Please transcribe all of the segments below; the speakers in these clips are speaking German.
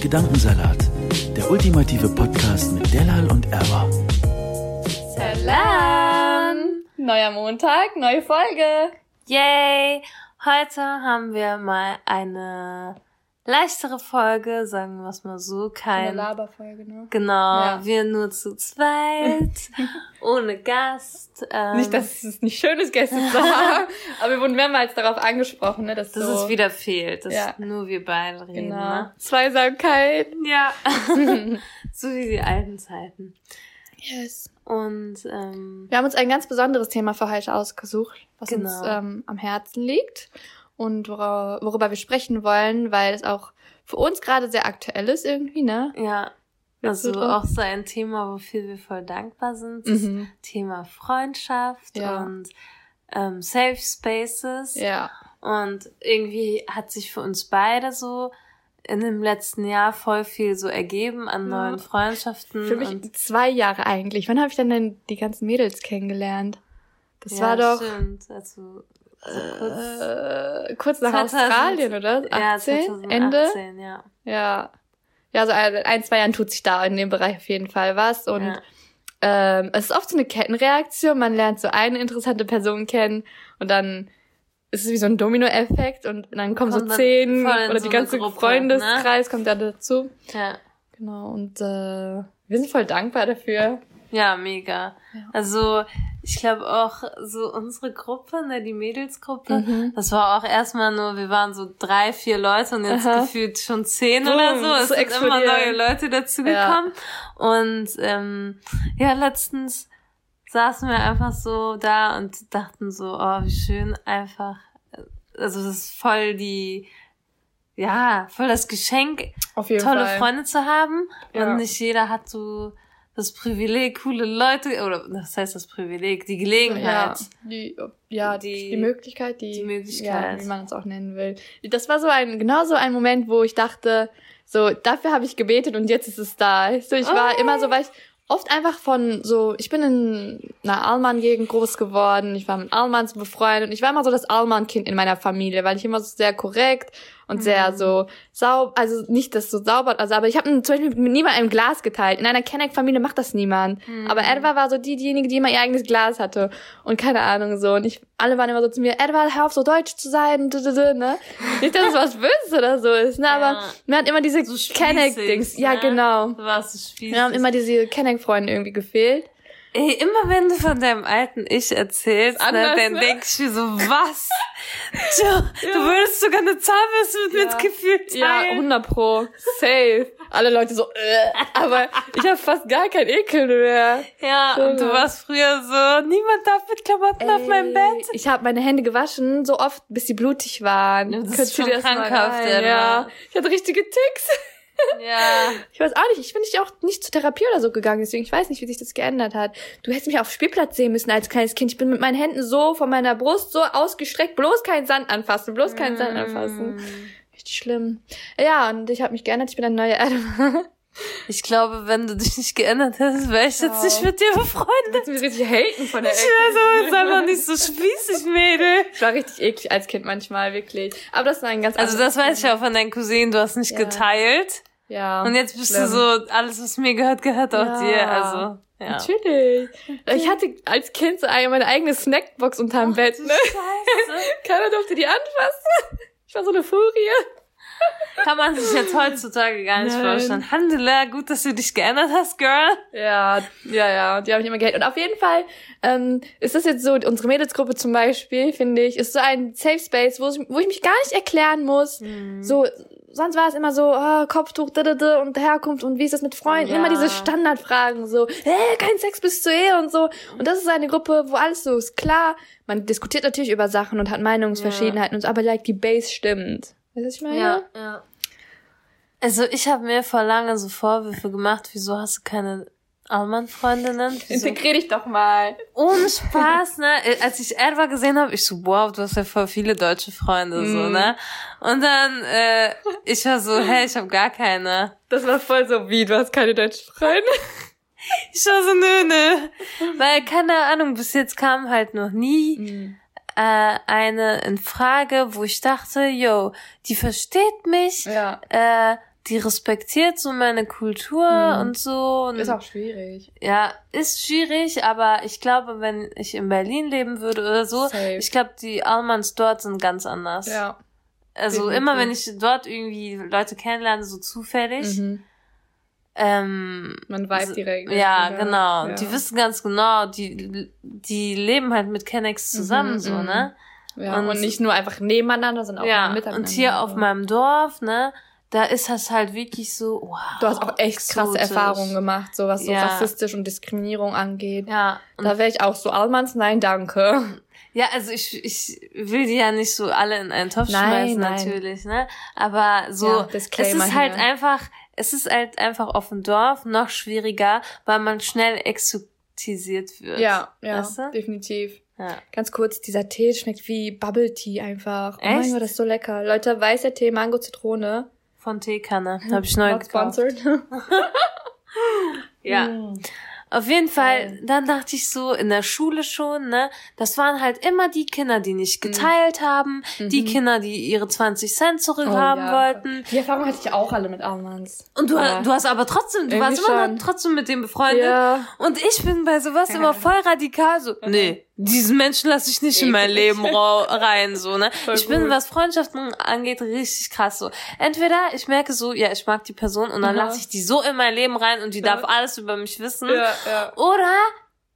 Gedankensalat, der ultimative Podcast mit Delal und Erwa. Salam! Neuer Montag, neue Folge. Yay! Heute haben wir mal eine leichtere Folge, sagen wir es mal so. Eine Kein, Laberfolge, ne? genau, Ja. wir nur zu zweit, ohne Gast. Ähm, Nicht, dass es nicht schön ist, Gäste zu haben, aber wir wurden mehrmals darauf angesprochen, ne, dass das so, es wieder fehlt, dass Ja. nur wir beide reden. genau. Ne? Zweisamkeit. Ja, so wie die alten Zeiten. Yes. Und ähm, Wir haben uns ein ganz besonderes Thema für heute ausgesucht, was uns Genau. ähm, am Herzen liegt und wora, worüber wir sprechen wollen, weil es auch für uns gerade sehr aktuell ist irgendwie, ne? ja, du also auch so ein Thema, wofür wir voll dankbar sind. Das Mhm. Thema Freundschaft Ja. und ähm, Safe Spaces. Ja. Und irgendwie hat sich für uns beide so in dem letzten Jahr voll viel so ergeben an Ja. neuen Freundschaften. Für mich zwei Jahre eigentlich. Wann habe ich denn, denn die ganzen Mädels kennengelernt? Das ja, war doch Stimmt. Also, also kurz, äh, kurz nach 2000 Australien, oder? 18? ja, 2018, Ende? ja. Ja. Ja, so ein, ein, zwei Jahren tut sich da in dem Bereich auf jeden Fall was. Und ja. ähm, es ist oft so eine Kettenreaktion. Man lernt so eine interessante Person kennen und dann ist es wie so ein Dominoeffekt und dann kommen so Kommt dann zehn oder so die ganze Gruppe, Freundeskreis kommt da dazu. ja. Genau. Und äh, wir sind voll dankbar dafür. Ja, mega. Also ich glaube auch so unsere Gruppe, ne, die Mädelsgruppe, Mhm. das war auch erstmal nur, wir waren so drei, vier Leute und jetzt Aha. gefühlt schon zehn Boom, oder so. Es so sind immer explodieren. neue Leute dazugekommen. Und ähm, ja, letztens saßen wir einfach so da und dachten so, oh, wie schön einfach. Also das ist voll die, ja, voll das Geschenk, tolle Fall. Freunde zu haben. Ja. Und nicht jeder hat so das Privileg, coole Leute, oder das heißt das Privileg, die Ja, Gelegenheit. die, ja die, Die- die Möglichkeit, die, die Möglichkeit. Ja, wie man es auch nennen will. Das war so ein, genau so ein Moment, wo ich dachte, so, dafür habe ich gebetet und jetzt ist es da. So, ich war Oh. immer so, weil ich oft einfach von so, ich bin in einer Allmann-Gegend groß geworden, ich war mit Allmanns befreundet und ich war immer so das Allmann-Kind in meiner Familie, weil ich immer so sehr korrekt und Mhm. sehr so sauber, also nicht das so sauber, also aber ich habe zum Beispiel mit niemandem ein Glas geteilt. In einer Kenneck-Familie macht das niemand. Mhm. Aber Edward war so die, diejenige, die immer ihr eigenes Glas hatte und keine Ahnung so. Und ich, alle waren immer so zu mir, Edward, hör auf so deutsch zu sein, ne? Nicht, dass es was Böses oder so ist, ne? Aber Ja. man hat immer diese So Kenneck-Dings. Ja, ne? genau. Du warst so spießig. Wir haben immer diese Kenneck-Freunde irgendwie gefehlt. Ey, immer wenn du von deinem alten Ich erzählst, ne, Anders, dann ne? denk ich mir so, was? Du, du würdest sogar eine Zahnbürste mit mir ins Gefühl Ja, teilen. 100 pro. Safe. Alle Leute so, äh, aber ich habe fast gar kein Ekel mehr. Ja, und du warst früher so, niemand darf mit Klamotten auf meinem Bett. Ich habe meine Hände gewaschen, so oft, bis sie blutig waren. Ja, das ist du schon das krankhaft. Ja, ich hatte richtige Ticks. Ja. Ich weiß auch nicht, ich bin nicht auch nicht zur Therapie oder so gegangen, deswegen ich weiß nicht, wie sich das geändert hat. Du hättest mich auf Spielplatz sehen müssen als kleines Kind. Ich bin mit meinen Händen so von meiner Brust so ausgestreckt, bloß keinen Sand anfassen, bloß keinen Sand anfassen. Richtig schlimm. Ja, und ich habe mich geändert, ich bin eine neue Erde. Ich glaube, wenn du dich nicht geändert hättest, wäre ich jetzt nicht mit dir befreundet. Jetzt mich richtig haten von der Ich wäre so, sei mal nicht so spießig, Mädel. Ich war richtig eklig als Kind manchmal, wirklich. Aber das war ein ganz Also das weiß ich auch von deinen Cousinen, du hast nicht Ja. geteilt. Ja. Und jetzt bist schlimm. du so, alles was mir gehört, gehört auch Ja. dir. Also, ja. Natürlich. Ich hatte als Kind so eine, meine eigene Snackbox unterm Bett, ne? Scheiße. Keiner durfte die anfassen. Ich war so eine Furie. Kann man sich jetzt heutzutage gar nicht Nein. vorstellen. Handela, gut, dass du dich geändert hast, Girl. Ja, ja, ja, die habe ich immer gehatet. Und auf jeden Fall ähm, ist das jetzt so, unsere Mädelsgruppe zum Beispiel, finde ich, ist so ein Safe Space, wo ich, wo ich mich gar nicht erklären muss. So, sonst war es immer so, ah, Kopftuch, da, da, da, und Herkunft und wie ist das mit Freunden? Ja. Immer diese Standardfragen, so, hä, kein Sex bis zur Ehe und so. Und das ist eine Gruppe, wo alles so ist. Klar, man diskutiert natürlich über Sachen und hat Meinungsverschiedenheiten und so, aber like die Base stimmt. Weißt du, was ich meine? Ja, ja. Also ich habe mir vor lange so Vorwürfe gemacht, wieso hast du keine Allmann-Freundinnen? Integrier dich doch mal. Ohne Spaß, ne? Als ich Edward gesehen habe, ich so, wow, du hast ja voll viele deutsche Freunde, so, Mhm. ne? Und dann, äh, ich war so, hey, ich habe gar keine. Das war voll so wie, du hast keine deutschen Freunde. Ich war so, nö, nö. Weil, keine Ahnung, bis jetzt kam halt noch nie Mhm. äh, eine in Frage, wo ich dachte, yo, die versteht mich, Ja. äh, die respektiert so meine Kultur Mhm. und so. Und Ist auch schwierig. Ja, ist schwierig, aber ich glaube, wenn ich in Berlin leben würde oder so, Safe. ich glaube, die Almans dort sind ganz anders. Ja. Also definitiv. immer, wenn ich dort irgendwie Leute kennenlerne, so zufällig, Mhm. ähm, Man weiß so- direkt. Ja, oder? genau. Ja. Die wissen ganz genau, die, die leben halt mit Kennex zusammen, Mhm, so, mhm. ne? Ja, Und- und, nicht nur einfach nebeneinander, sondern auch ja, miteinander. und hier auf meinem Dorf, ne, da ist das halt wirklich so, wow. Du hast auch echt krasse exotisch. Erfahrungen gemacht, so was so Ja. rassistisch und Diskriminierung angeht. Ja, und Da wäre ich auch so, Almans, nein, danke. Ja, also ich, ich will die ja nicht so alle in einen Topf Nein, schmeißen, nein. natürlich, ne? Aber so, Ja, es ist halt hier. einfach, es ist halt einfach auf dem Dorf noch schwieriger, weil man schnell exotisiert wird. Ja, ja, Weißt du? definitiv. Ja. Ganz kurz, dieser Tee schmeckt wie Bubble Tea einfach. Oh mein Echt? Gott, das ist so lecker. Leute, weißer Tee, Mango, Zitrone. Von Teekanne. Habe ich neu Not gekauft. sponsored. Ja. Mm. Auf jeden Fall, dann dachte ich so, in der Schule schon, ne, das waren halt immer die Kinder, die nicht geteilt haben, die Kinder, die ihre 20 Cent zurückhaben Mhm. Oh, ja. wollten. Die Erfahrung hatte ich auch alle mit Almans. Und du, Ja. du hast aber trotzdem, du warst Irgendwie immer schon. noch trotzdem mit dem befreundet. Ja. Und ich bin bei sowas immer voll radikal, so, nee, diesen Menschen lasse ich nicht in mein Leben rein, so, ne. Voll ich bin, gut. was Freundschaften angeht, richtig krass, so. Entweder ich merke so, ja, ich mag die Person und dann Aha. lasse ich die so in mein Leben rein und die darf alles über mich wissen. Ja, ja. Oder,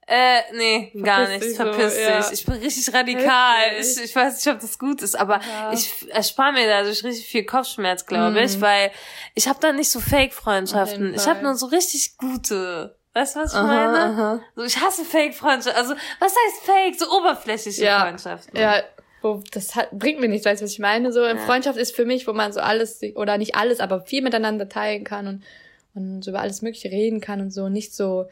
äh, nee, gar Verpiss nichts, dich so, verpiss ja. dich. Ich bin richtig radikal. Ich, ich weiß nicht, ob das gut ist, aber Ja. ich erspare mir dadurch richtig viel Kopfschmerz, glaube ich, Mhm. weil ich habe da nicht so Fake-Freundschaften. Ich habe nur so richtig gute. Weißt du, was ich Aha, meine? aha. So, ich hasse Fake-Freundschaften. Also, was heißt Fake? So oberflächliche Ja. Freundschaften. Ja, wo, das hat, bringt mir nichts, weißt du, was ich meine? So, Ja. Freundschaft ist für mich, wo man so alles, oder nicht alles, aber viel miteinander teilen kann und, und so über alles Mögliche reden kann und so. Nicht so,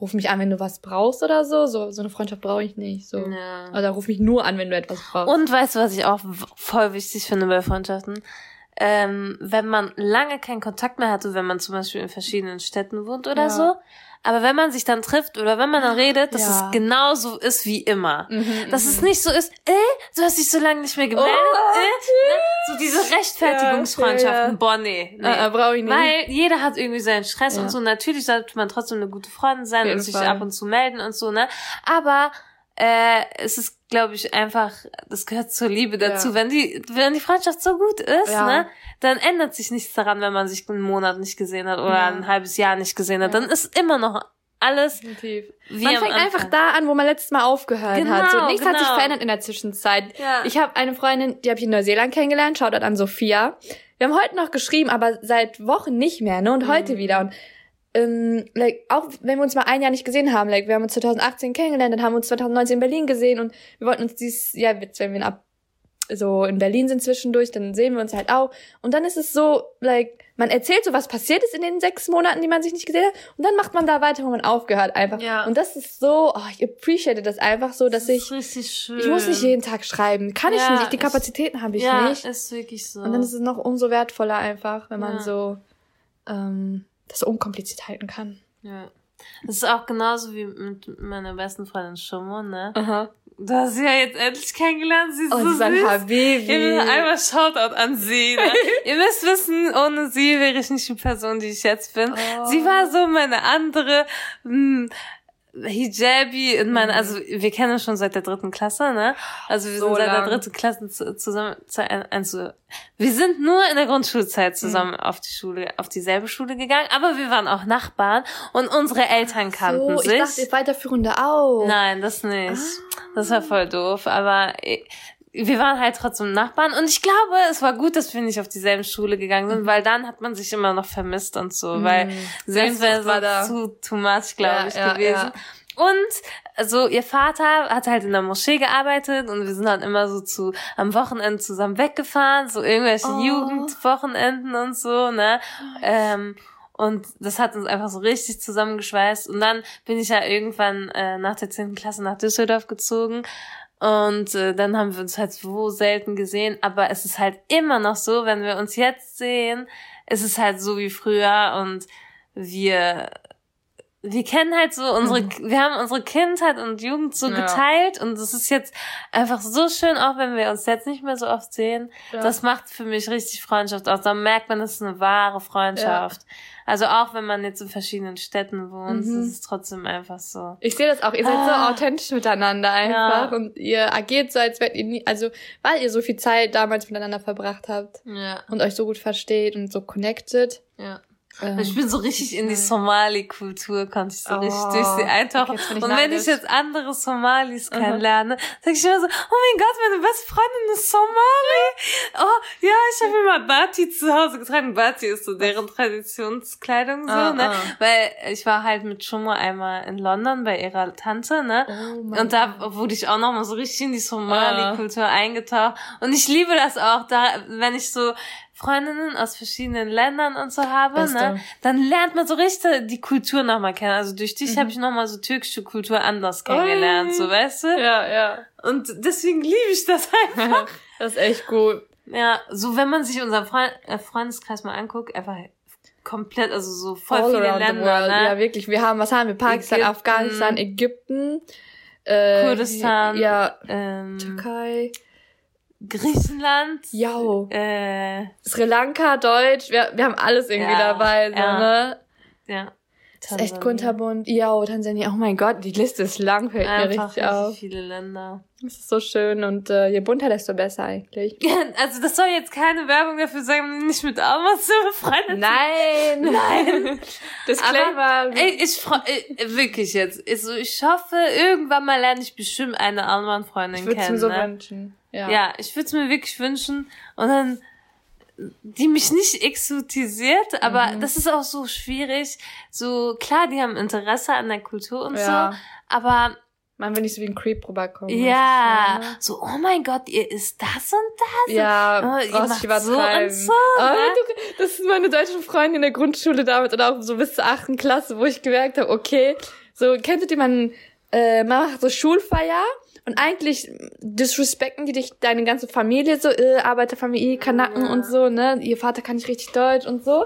ruf mich an, wenn du was brauchst oder so. So, so eine Freundschaft brauche ich nicht. So. Ja. Oder ruf mich nur an, wenn du etwas brauchst. Und weißt du, was ich auch voll wichtig finde bei Freundschaften? Ähm, wenn man lange keinen Kontakt mehr hatte, wenn man zum Beispiel in verschiedenen Städten wohnt oder Ja. so. Aber wenn man sich dann trifft oder wenn man dann redet, dass Ja. es genauso ist wie immer. Mhm, Dass es nicht so ist, äh, du hast dich so lange nicht mehr gemeldet, Oh, äh, ne? So diese Rechtfertigungsfreundschaften, Ja, boah, nee. nee. Äh, äh, brauche ich nicht. Weil jeder hat irgendwie seinen Stress Ja. und so. Natürlich sollte man trotzdem eine gute Freundin sein und sich ab und zu melden und so, ne? Aber äh, es ist, glaube ich, einfach, das gehört zur Liebe dazu. Ja. Wenn die, wenn die Freundschaft so gut ist, Ja. ne, dann ändert sich nichts daran, wenn man sich einen Monat nicht gesehen hat oder Ja. ein halbes Jahr nicht gesehen hat. Dann ist immer noch alles Definitiv. wie man fängt einfach da an, wo man letztes Mal aufgehört Genau, hat. So, nichts hat sich genau. verändert in der Zwischenzeit. Ich habe eine Freundin, die habe ich in Neuseeland kennengelernt, schaut an Sophia. Wir haben heute noch geschrieben, aber seit Wochen nicht mehr, ne? Und Mhm. heute wieder. Und ähm, like, auch wenn wir uns mal ein Jahr nicht gesehen haben, like, wir haben uns 2018 kennengelernt, dann haben wir uns 2019 in Berlin gesehen und wir wollten uns dieses Jahr, jetzt, wenn wir ab so in Berlin sind zwischendurch, dann sehen wir uns halt auch. Und dann ist es so, like, man erzählt so, was passiert ist in den sechs Monaten, die man sich nicht gesehen hat. Und dann macht man da weiter, wo man aufgehört einfach. Ja. Und das ist so, oh, ich appreciate das einfach so, dass das ich, ich muss nicht jeden Tag schreiben. Kann ich Ja, nicht. Die ich- Kapazitäten habe ich ja, nicht. ist wirklich so. Und dann ist es noch umso wertvoller einfach, wenn man Ja. so ähm, das so unkompliziert halten kann. ja. Das ist auch genauso wie mit meiner besten Freundin Shumo, ne? Aha. Du hast sie ja jetzt endlich kennengelernt. Sie ist Oh, so süß. Habibi. Ihr einmal Shoutout an sie. Ne? Ihr müsst wissen, ohne sie wäre ich nicht die Person, die ich jetzt bin. Oh. Sie war so meine andere mh, Hijabi in meiner, Mhm. also wir kennen uns schon seit der dritten Klasse, ne? Also wir So sind seit lang. der dritten Klasse zu, zusammen, zu, also wir sind nur in der Grundschulzeit zusammen Mhm. auf die Schule, auf dieselbe Schule gegangen, aber wir waren auch Nachbarn und unsere Eltern kannten so, sich. ich dachte, weiterführende auch. Nein, das nicht. Ah. Das war voll doof. Aber ich, wir waren halt trotzdem Nachbarn und ich glaube, es war gut, dass wir nicht auf dieselbe Schule gegangen sind, weil dann hat man sich immer noch vermisst und so, weil sonst wäre Sehnsucht war da. es zu, too much, glaube Ja, ich, ja, gewesen. Und also ihr Vater hat halt in der Moschee gearbeitet und wir sind dann immer so zu am Wochenende zusammen weggefahren, so irgendwelche Oh. Jugendwochenenden und so, ne? Ähm, und das hat uns einfach so richtig zusammengeschweißt. Und dann bin ich ja irgendwann äh, nach der 10. Klasse nach Düsseldorf gezogen. Und äh, dann haben wir uns halt so selten gesehen. Aber es ist halt immer noch so, wenn wir uns jetzt sehen, es ist halt so wie früher und wir wir kennen halt so unsere, wir haben unsere Kindheit und Jugend so Mhm. Ja. geteilt und es ist jetzt einfach so schön, auch wenn wir uns jetzt nicht mehr so oft sehen. Ja. Das macht für mich richtig Freundschaft aus. Da merkt man, es ist eine wahre Freundschaft. Also auch wenn man jetzt in verschiedenen Städten wohnt, Mhm. ist es trotzdem einfach so. Ich sehe das auch. Ihr seid Ah. so authentisch miteinander einfach Ja. und ihr agiert so, als wärt ihr nie, also weil ihr so viel Zeit damals miteinander verbracht habt Ja, und euch so gut versteht und so connected. ja. Ähm, Ich bin so richtig in die Somali-Kultur, konnte ich so Oh, richtig durch sie eintauchen. okay, und wenn ich jetzt andere Somalis kennenlerne, sag ich immer so, oh mein Gott, meine beste Freundin ist Somali. Oh, ja, ich habe immer Bati zu Hause getragen. Bati ist so deren Traditionskleidung so, Ah, ne? ah. Weil ich war halt mit Shumo einmal in London bei ihrer Tante, ne? Oh und da wurde ich auch noch mal so richtig in die Somali-Kultur eingetaucht. Und ich liebe das auch, da, wenn ich so Freundinnen aus verschiedenen Ländern und so habe, Beste. ne, dann lernt man so richtig die Kultur nochmal kennen. Also durch Mhm. dich habe ich nochmal so türkische Kultur anders kennengelernt, so weißt du? Ja, ja. Und deswegen liebe ich das einfach. Das ist echt gut. ja, so wenn man sich unseren Freund, äh, Freundeskreis mal anguckt, einfach komplett, also so voll All viele Länder, ne? Ja, wirklich. Wir haben, was haben wir? Pakistan, Ägypten. Afghanistan, Ägypten, äh, Kurdistan, ja, ähm, Türkei, Griechenland, ja, äh, Sri Lanka, Deutsch. Wir, wir haben alles irgendwie Ja, dabei, so, ja. ne? ja. Das ist echt kunterbunt. Ja, Tansania. Oh mein Gott, die Liste ist lang, fällt mir Einfach richtig richtig auf. viele Länder. Das ist so schön und äh, je bunter, desto besser eigentlich. Also das soll jetzt keine Werbung dafür sein, nicht mit Alma zu befreundet Nein! Nein! Disclaimer. Aber, ey, ich freu, äh, wirklich jetzt. Also ich hoffe, irgendwann mal lerne ich bestimmt eine Alman-Freundin ich würde es kennen. mir so ne? wünschen. Ja. Ja, ich würde es mir wirklich wünschen. Und dann, die mich nicht exotisiert, aber Mhm. das ist auch so schwierig. So, klar, die haben Interesse an der Kultur und Ja. so, aber Man will nicht so wie ein Creep rüberkommen. ja, so, oh mein Gott, ihr isst das und das. Ja, Oh, ihr macht so und so, Aber ne? das ist meine deutsche Freundin in der Grundschule damals oder auch so bis zur achten Klasse, wo ich gemerkt habe, okay, so kennst du man äh, man macht so Schulfeier und eigentlich disrespekten die dich deine ganze Familie so, äh, Arbeiterfamilie, Kanaken und so, ne? Ihr Vater kann nicht richtig Deutsch und so.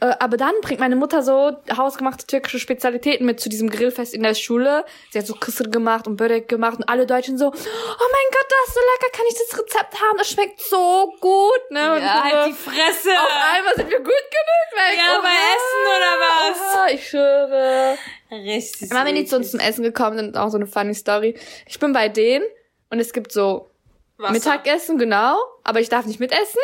Äh, aber dann bringt meine Mutter so hausgemachte türkische Spezialitäten mit zu diesem Grillfest in der Schule. Sie hat so Kısır gemacht und Börek gemacht und alle Deutschen so, oh mein Gott, das ist so lecker, kann ich das Rezept haben? Das schmeckt so gut, ne? Und Ja, halt die Fresse. auf einmal sind wir gut genug weg. Ja, bei Essen oder was? Oha, ich schwöre. Richtig. Immer wenn die zu uns zum Essen gekommen sind, auch so eine funny Story. Ich bin bei denen und es gibt so Wasser. Mittagessen, genau, aber ich darf nicht mitessen.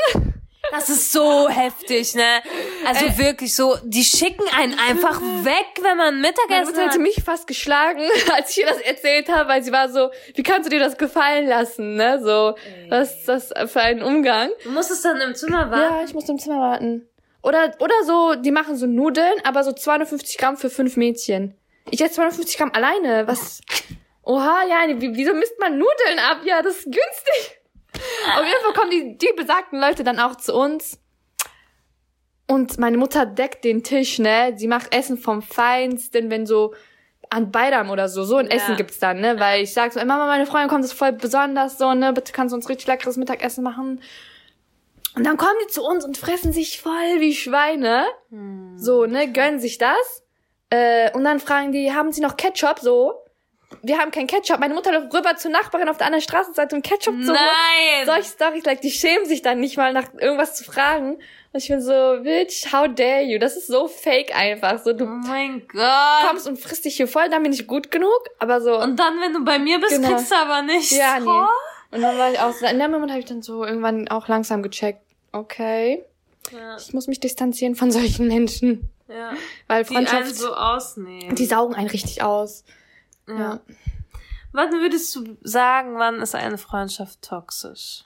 Das ist so heftig, ne? Also Äh. wirklich so, die schicken einen einfach weg, wenn man Meine Mittagessen Mutter hätte hat. mich fast geschlagen, als ich ihr das erzählt habe, weil sie war so, wie kannst du dir das gefallen lassen, ne? So, was ist das für ein Umgang? Du musstest dann im Zimmer warten. Ja, ich muss im Zimmer warten. Oder, oder so, die machen so Nudeln, aber so 250 Gramm für fünf Mädchen. Ich esse 250 Gramm alleine. Was? Oha, ja, wie- wieso misst man Nudeln ab? Ja, das ist günstig. Auf jeden Fall kommen die, die besagten Leute dann auch zu uns. Und meine Mutter deckt den Tisch, ne? Sie macht Essen vom Feinsten, wenn so an Bayram oder so, so ein Ja. Essen gibt's dann, ne? Weil ich sag so, ey, Mama, meine Freundin kommt, das ist voll besonders, so, ne? Bitte kannst du uns richtig leckeres Mittagessen machen. Und dann kommen die zu uns und fressen sich voll wie Schweine. So, ne, gönnen sich das. Äh, und dann fragen die, haben sie noch Ketchup? So. Wir haben kein Ketchup. Meine Mutter läuft rüber zur Nachbarin auf der anderen Straßenseite, um Ketchup zu holen. Nein! Solche Storys, like, die schämen sich dann nicht mal nach irgendwas zu fragen. Und ich bin so, Bitch, how dare you? Das ist so fake einfach. So, oh du mein Gott. kommst und frisst dich hier voll, dann bin ich gut genug. Aber so, Und dann, wenn du bei mir bist, Genau. kriegst du aber nichts. ja, nee. Oh. Und dann war ich auch so, in dem Moment habe ich dann so irgendwann auch langsam gecheckt, okay, Ja, ich muss mich distanzieren von solchen Menschen. Ja. Weil Die einen Freundschaft, so ausnehmen. die saugen einen richtig aus. Ja. Wann würdest du sagen, wann ist eine Freundschaft toxisch?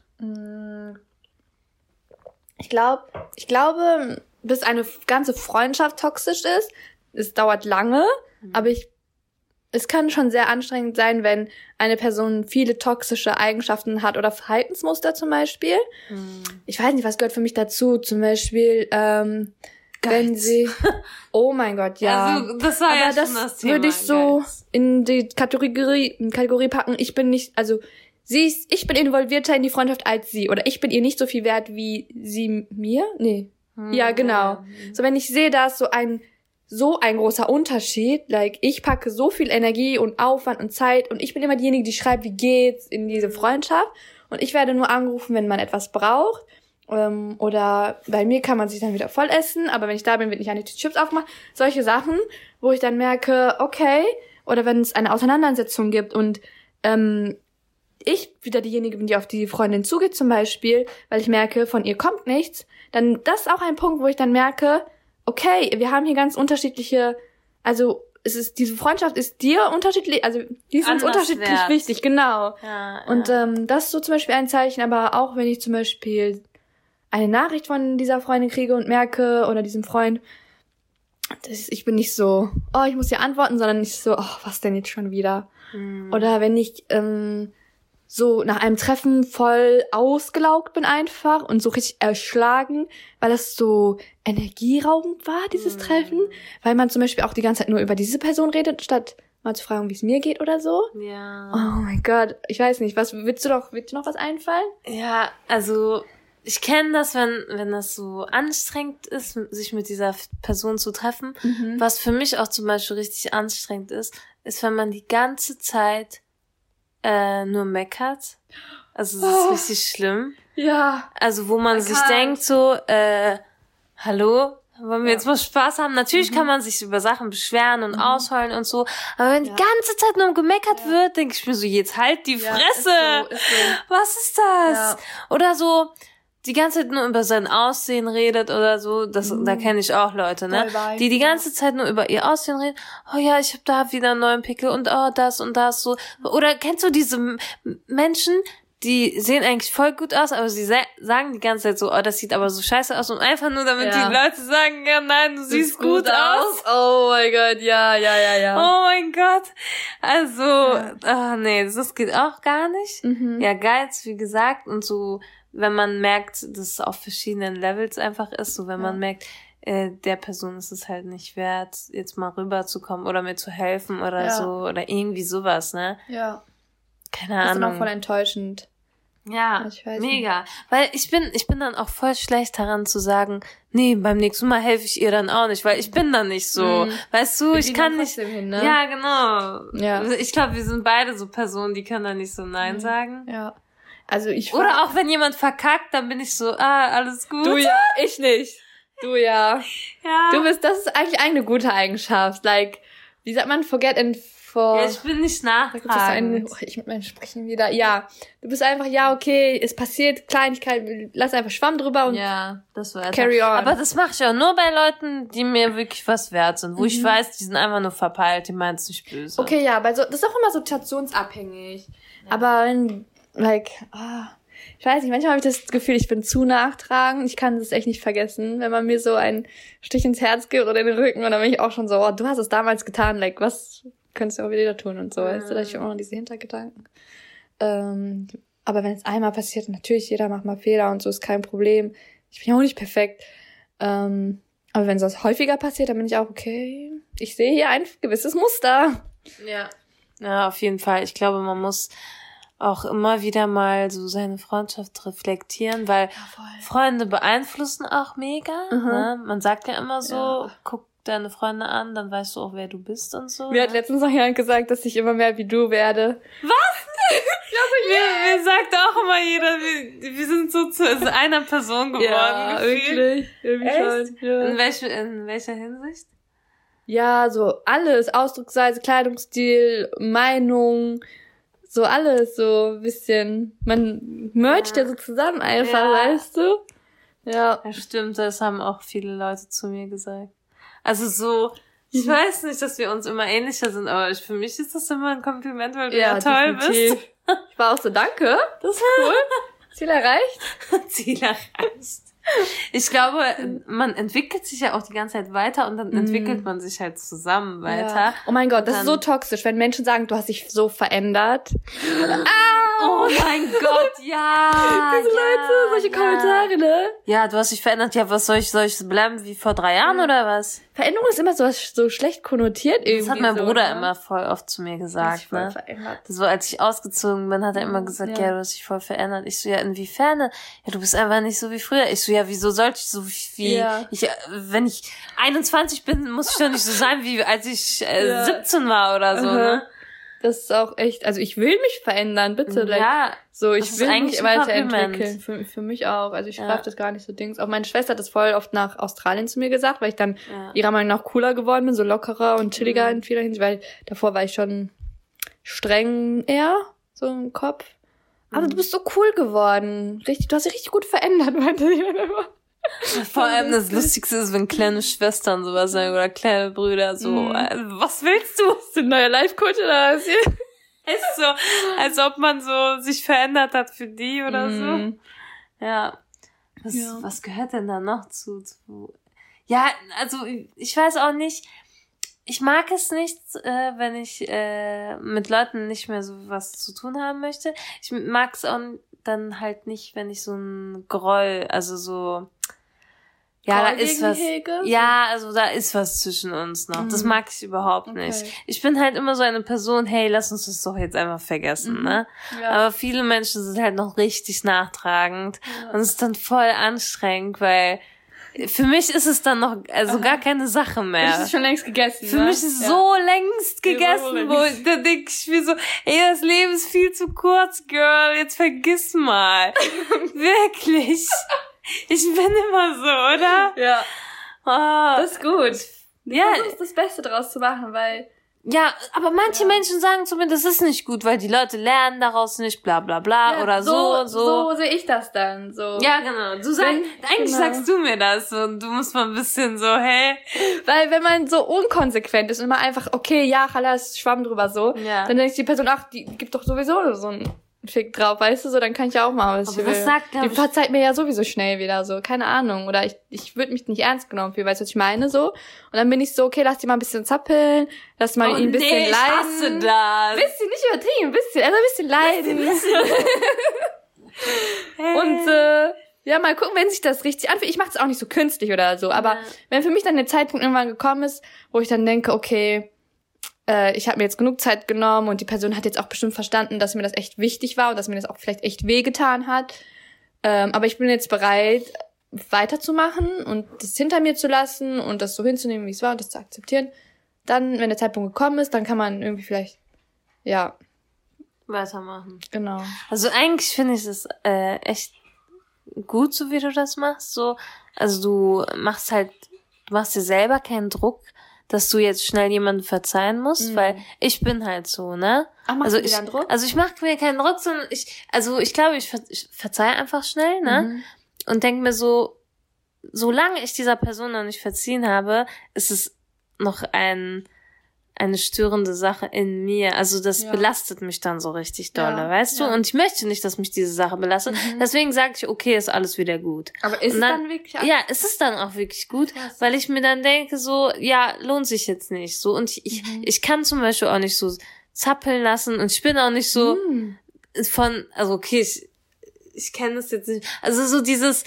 Ich glaube, ich glaube, bis eine ganze Freundschaft toxisch ist, es dauert lange, aber ich, es kann schon sehr anstrengend sein, wenn eine Person viele toxische Eigenschaften hat oder Verhaltensmuster zum Beispiel. Ich weiß nicht, was gehört für mich dazu. Zum Beispiel, ähm, wenn sie, oh mein Gott, ja. Also, das war aber ja das, das Thema. würde ich so Geiz. in die Kategorie, Kategorie packen. Ich bin nicht, also sie ist, ich bin involvierter in die Freundschaft als sie oder ich bin ihr nicht so viel wert wie sie mir. Nee. Ja, genau. So wenn ich sehe, da ist so ein so ein großer Unterschied, like ich packe so viel Energie und Aufwand und Zeit und ich bin immer diejenige, die schreibt, wie geht's in diese Freundschaft und ich werde nur angerufen, wenn man etwas braucht. Ähm, oder bei mir kann man sich dann wieder voll essen, aber wenn ich da bin, wird nicht eine Tüte Chips aufgemacht. Solche Sachen, wo ich dann merke, okay, oder wenn es eine Auseinandersetzung gibt und ähm, ich wieder diejenige bin, die auf die Freundin zugeht zum Beispiel, weil ich merke, von ihr kommt nichts, dann das ist auch ein Punkt, wo ich dann merke, okay, wir haben hier ganz unterschiedliche, also es ist diese Freundschaft ist dir unterschiedlich, also die ist uns unterschiedlich wert. wichtig, genau. Ja, Und ja. ähm, das ist so zum Beispiel ein Zeichen, aber auch wenn ich zum Beispiel eine Nachricht von dieser Freundin kriege und merke oder diesem Freund, das ich bin nicht so, oh, ich muss dir antworten, sondern nicht so, oh, was denn jetzt schon wieder? Hm. Oder wenn ich ähm, so nach einem Treffen voll ausgelaugt bin einfach und so richtig erschlagen, weil das so energieraubend war, dieses Treffen, weil man zum Beispiel auch die ganze Zeit nur über diese Person redet, statt mal zu fragen, wie es mir geht oder so. ja. Oh mein Gott, ich weiß nicht, was willst du doch, willst du noch was einfallen? Ja, also ich kenne das, wenn wenn das so anstrengend ist, sich mit dieser Person zu treffen. Mhm. Was für mich auch zum Beispiel richtig anstrengend ist, ist, wenn man die ganze Zeit äh, nur meckert. Also das Oh. ist richtig schlimm. Ja. Also wo man sich Erkannt. denkt so, äh, hallo, wollen wir jetzt mal Spaß haben? Natürlich Mhm. kann man sich über Sachen beschweren und ausheulen und so, aber wenn die ganze Zeit nur gemeckert wird, denke ich mir so, jetzt halt die Fresse. ist so, ist so. Was ist das? Ja. Oder so die ganze Zeit nur über sein Aussehen redet oder so, das da kenne ich auch Leute, ne? Mhm. Die die ganze Zeit nur über ihr Aussehen reden. Oh ja, ich habe da wieder einen neuen Pickel und oh das und das so. Oder kennst du diese Menschen, die sehen eigentlich voll gut aus, aber sie sa sagen die ganze Zeit so, oh, das sieht aber so scheiße aus und einfach nur damit Ja. die Leute sagen, ja nein, du siehst gut, aus. Oh mein Gott, ja, ja, ja, ja. Oh mein Gott. Also, ah nee, das geht auch gar nicht. Mhm. Ja, Geiz, wie gesagt, und so, wenn man merkt, dass es auf verschiedenen Levels einfach ist, so wenn man merkt, äh, der Person ist es halt nicht wert, jetzt mal rüberzukommen oder mir zu helfen oder Ja. so oder irgendwie sowas, ne? Ja. Keine Das ist Ahnung. voll enttäuschend. Ja, Ich weiß mega. Weil ich bin, ich bin dann auch voll schlecht daran zu sagen, nee, beim nächsten Mal helfe ich ihr dann auch nicht, weil ich bin dann nicht so. Mhm. Weißt du, Wir ich kann nicht. hin, ne? Ja, genau. Ja. Ich glaube, wir sind beide so Personen, die können dann nicht so Nein sagen. Ja. Also ich Oder auch wenn jemand verkackt, dann bin ich so, ah, alles gut. Du ja, ich nicht. Du ja. ja. Du bist, das ist eigentlich eine gute Eigenschaft. Like, wie sagt man, forget and for. ja, ich bin nicht Da gibt es ein, nachtragend. oh, ich mit meinem Sprechen wieder. Ja, du bist einfach, ja, okay, es passiert, Kleinigkeit, lass einfach Schwamm drüber und Ja, das war Carry on. Aber das mache ich auch nur bei Leuten, die mir wirklich was wert sind, wo ich Mhm. weiß, die sind einfach nur verpeilt, die meinen es nicht böse. Okay, ja, aber so, das ist auch immer situationsabhängig. Aber wenn, like, ah, ich weiß nicht, manchmal habe ich das Gefühl, ich bin zu nachtragend. Ich kann das echt nicht vergessen, wenn man mir so einen Stich ins Herz gibt oder in den Rücken und dann bin ich auch schon so, oh, du hast es damals getan, like, was könntest du auch wieder tun und so, weißt du, da ich auch noch diese Hintergedanken. Ähm, aber wenn es einmal passiert, natürlich, jeder macht mal Fehler und so ist kein Problem. Ich bin ja auch nicht perfekt. Ähm, aber wenn sowas häufiger passiert, dann bin ich auch, okay, ich sehe hier ein gewisses Muster. Ja. Ja, auf jeden Fall. Ich glaube, man muss auch immer wieder mal so seine Freundschaft reflektieren, weil Freunde beeinflussen auch mega. Mhm. Ne? Man sagt ja immer so, Ja. guck deine Freunde an, dann weißt du auch, wer du bist und so. Mir hat ne? letztens noch jemand gesagt, dass ich immer mehr wie du werde. Mir, mir sagt auch immer jeder, wir, wir sind so zu also einer Person geworden. gefühlt. Irgendwie Echt? schon. Ja. In, welch, in welcher Hinsicht? ja, so alles. Ausdrucksweise, Kleidungsstil, Meinung, so alles so ein bisschen. Man mercht ja, so zusammen einfach, Ja. weißt du? Ja. Ja, stimmt, das haben auch viele Leute zu mir gesagt. Also so, Ich weiß nicht, dass wir uns immer ähnlicher sind, aber ich, für mich ist das immer ein Kompliment, weil du ja, Ja, toll definitiv. bist. Ich war auch so, danke. Das Cool. Ziel erreicht. Ziel erreicht. Ich glaube, man entwickelt sich ja auch die ganze Zeit weiter und dann entwickelt man sich halt zusammen weiter. Ja. Oh mein Gott, das ist so toxisch, wenn Menschen sagen, du hast dich so verändert. Oh mein Gott, ja. Diese ja, Leute, solche ja. Kommentare, ne? Ja, du hast dich verändert. Ja, was soll ich, soll ich bleiben wie vor drei Jahren oder was? Veränderung ist immer so, so schlecht konnotiert irgendwie. Das hat mein so, Bruder ne? immer voll oft zu mir gesagt, ne? verändert. So, als ich ausgezogen bin, hat er immer gesagt, ja. Ja. du hast dich voll verändert. Ich so, ja, inwiefern? Ja, du bist einfach nicht so wie früher. Ich so, ja, wieso sollte ich so wie, Ja. ich, äh, wenn ich 21 bin, muss ich doch nicht so sein, wie als ich äh, Ja. 17 war oder so, ne? Das ist auch echt, also ich will mich verändern, bitte. like, Ja, So, Das ich will mich weiterentwickeln. Für, für mich auch. Also ich Ja. greife das gar nicht so Dings. Auch meine Schwester hat das voll oft nach Australien zu mir gesagt, weil ich dann Ja. ihrer Meinung nach cooler geworden bin, so lockerer und chilliger Mhm. in vieler Hinsicht, weil davor war ich schon streng eher, so im Kopf. Aber Mhm. du bist so cool geworden. Richtig, du hast dich richtig gut verändert, meinte sie dann immer. Vor allem das Lustigste ist, wenn kleine Schwestern sowas sagen oder kleine Brüder so, Mhm. äh, was willst du? Bist du ein neuer Life-Coach oder was? Ist so, als ob man so sich verändert hat für die oder Mhm. so. Ja. Was, Ja. was gehört denn da noch zu, zu? Ja, also ich weiß auch nicht. Ich mag es nicht, äh, wenn ich äh, mit Leuten nicht mehr so was zu tun haben möchte. Ich mag es auch dann halt nicht, wenn ich so ein Groll, also so ja, da Groll ist gegen was. Hege? Ja, also da ist was zwischen uns noch. Das Mhm. mag ich überhaupt Okay. nicht. Ich bin halt immer so eine Person, hey, lass uns das doch jetzt einfach vergessen, Mhm. ne? Ja. Aber viele Menschen sind halt noch richtig nachtragend und es ist dann voll anstrengend, weil für mich ist es dann noch also gar keine Sache mehr. Das ist schon längst gegessen. Für ne? mich ist Ja. so längst gegessen, wo längst. da denke ich mir so, ey, das Leben ist viel zu kurz, Girl, jetzt vergiss mal. Wirklich. Ich bin immer so, oder? Ja, Oh, das ist gut. ja, Versuchst das Beste draus zu machen, weil ja, aber manche Menschen sagen zu mir, das ist nicht gut, weil die Leute lernen daraus nicht, bla bla bla, Ja, oder so und so. So sehe ich das dann. So. Ja, genau. Du sagst, Wenn- eigentlich genau. sagst du mir das und du musst mal ein bisschen so, hey. Weil wenn man so unkonsequent ist und immer einfach, okay, ja, Chalas, Schwamm drüber so, Ja. dann denkt die Person, ach, die gibt doch sowieso so einen Fick drauf, weißt du, so, dann kann ich ja auch machen, was Aber ich will. das sagt, die ich- verzeiht mir ja sowieso schnell wieder, so, keine Ahnung. Oder ich, ich würde mich nicht ernst genommen fühlen, weißt du, was ich meine, so. Und dann bin ich so, okay, lass die mal ein bisschen zappeln, lass mal oh, ihn ein bisschen nee, ich leiden. hasse das. Bisschen, nicht übertrieben, ein bisschen, also ein bisschen leiden. Hey. Und äh, ja, mal gucken, wenn sich das richtig anfühlt. Ich mache es auch nicht so künstlich oder so, aber Ja. wenn für mich dann der Zeitpunkt irgendwann gekommen ist, wo ich dann denke, okay, äh, ich habe mir jetzt genug Zeit genommen und die Person hat jetzt auch bestimmt verstanden, dass mir das echt wichtig war und dass mir das auch vielleicht echt wehgetan hat. Ähm, aber ich bin jetzt bereit, weiterzumachen und das hinter mir zu lassen und das so hinzunehmen, wie es war und das zu akzeptieren. Dann, wenn der Zeitpunkt gekommen ist, dann kann man irgendwie vielleicht, ja, Weitermachen. genau. Also eigentlich finde ich das äh, echt gut, so wie du das machst. So, also du machst halt, du machst dir selber keinen Druck, dass du jetzt schnell jemanden verzeihen musst, Mhm. weil ich bin halt so, ne? Ach, machst also du ich, dann Druck? also ich mache mir keinen Druck, sondern ich, also ich glaube, ich, ver ich verzeihe einfach schnell, ne? Mhm. Und denk mir so, solange ich dieser Person noch nicht verziehen habe, ist es noch ein eine störende Sache in mir. Also das Ja. belastet mich dann so richtig dolle, Ja, weißt du? ja. Und ich möchte nicht, dass mich diese Sache belastet. Mhm. Deswegen sage ich, okay, ist alles wieder gut. Aber ist Und es dann- dann wirklich Ja, es ist dann auch wirklich gut, Krass. weil ich mir dann denke, so, ja, lohnt sich jetzt nicht. So, und ich, Mhm. ich kann zum Beispiel auch nicht so zappeln lassen und ich bin auch nicht so Hm. von, also okay, ich, ich kenne das jetzt nicht. Also so dieses,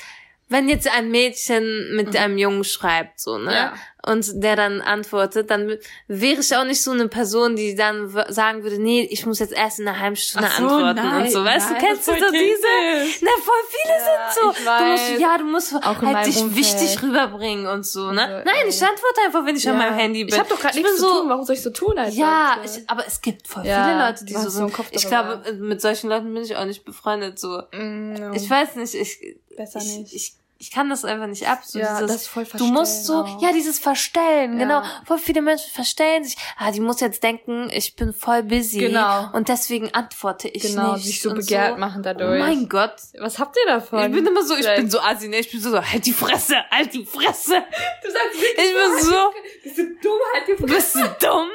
wenn jetzt ein Mädchen mit einem Jungen schreibt, so, ne? Mhm. Ja. Und der dann antwortet, dann wäre ich auch nicht so eine Person, die dann sagen würde, nee, ich muss jetzt erst in einer halben Stunde so, antworten nein, und so. Weißt nein, du, kennst du so diese? Na, voll viele Ja, sind so. Du musst, ja, du musst Auch halt dich Umfeld. wichtig rüberbringen und so, ne? Also, Nein, ich antworte einfach, wenn ich an meinem Handy bin. Ich habe doch gerade Ich nichts bin zu so, tun. Warum soll ich so tun? Als ja, ob, äh, ich, aber es gibt voll Ja, viele Leute, die so so. Kopf Ich glaube, mit solchen Leuten bin ich auch nicht befreundet. So, Mm, no. ich weiß nicht, ich, Besser ich, nicht. ich ich kann das einfach nicht ab. So Ja, dieses, das voll du musst so, verstellen auch. ja, dieses Verstellen, Ja. genau. Voll viele Menschen verstellen sich. Ah, die muss jetzt denken, ich bin voll busy. Genau. Und deswegen antworte ich Genau, nicht. sich so begehrt machen dadurch. Oh mein Gott. Was habt ihr davon? Ich bin immer so, ich Like, bin so assi, ne? Ich bin so, so, halt die Fresse, halt die Fresse. Du sagst Ich bin so, bist du dumm, halt die bist du dumm?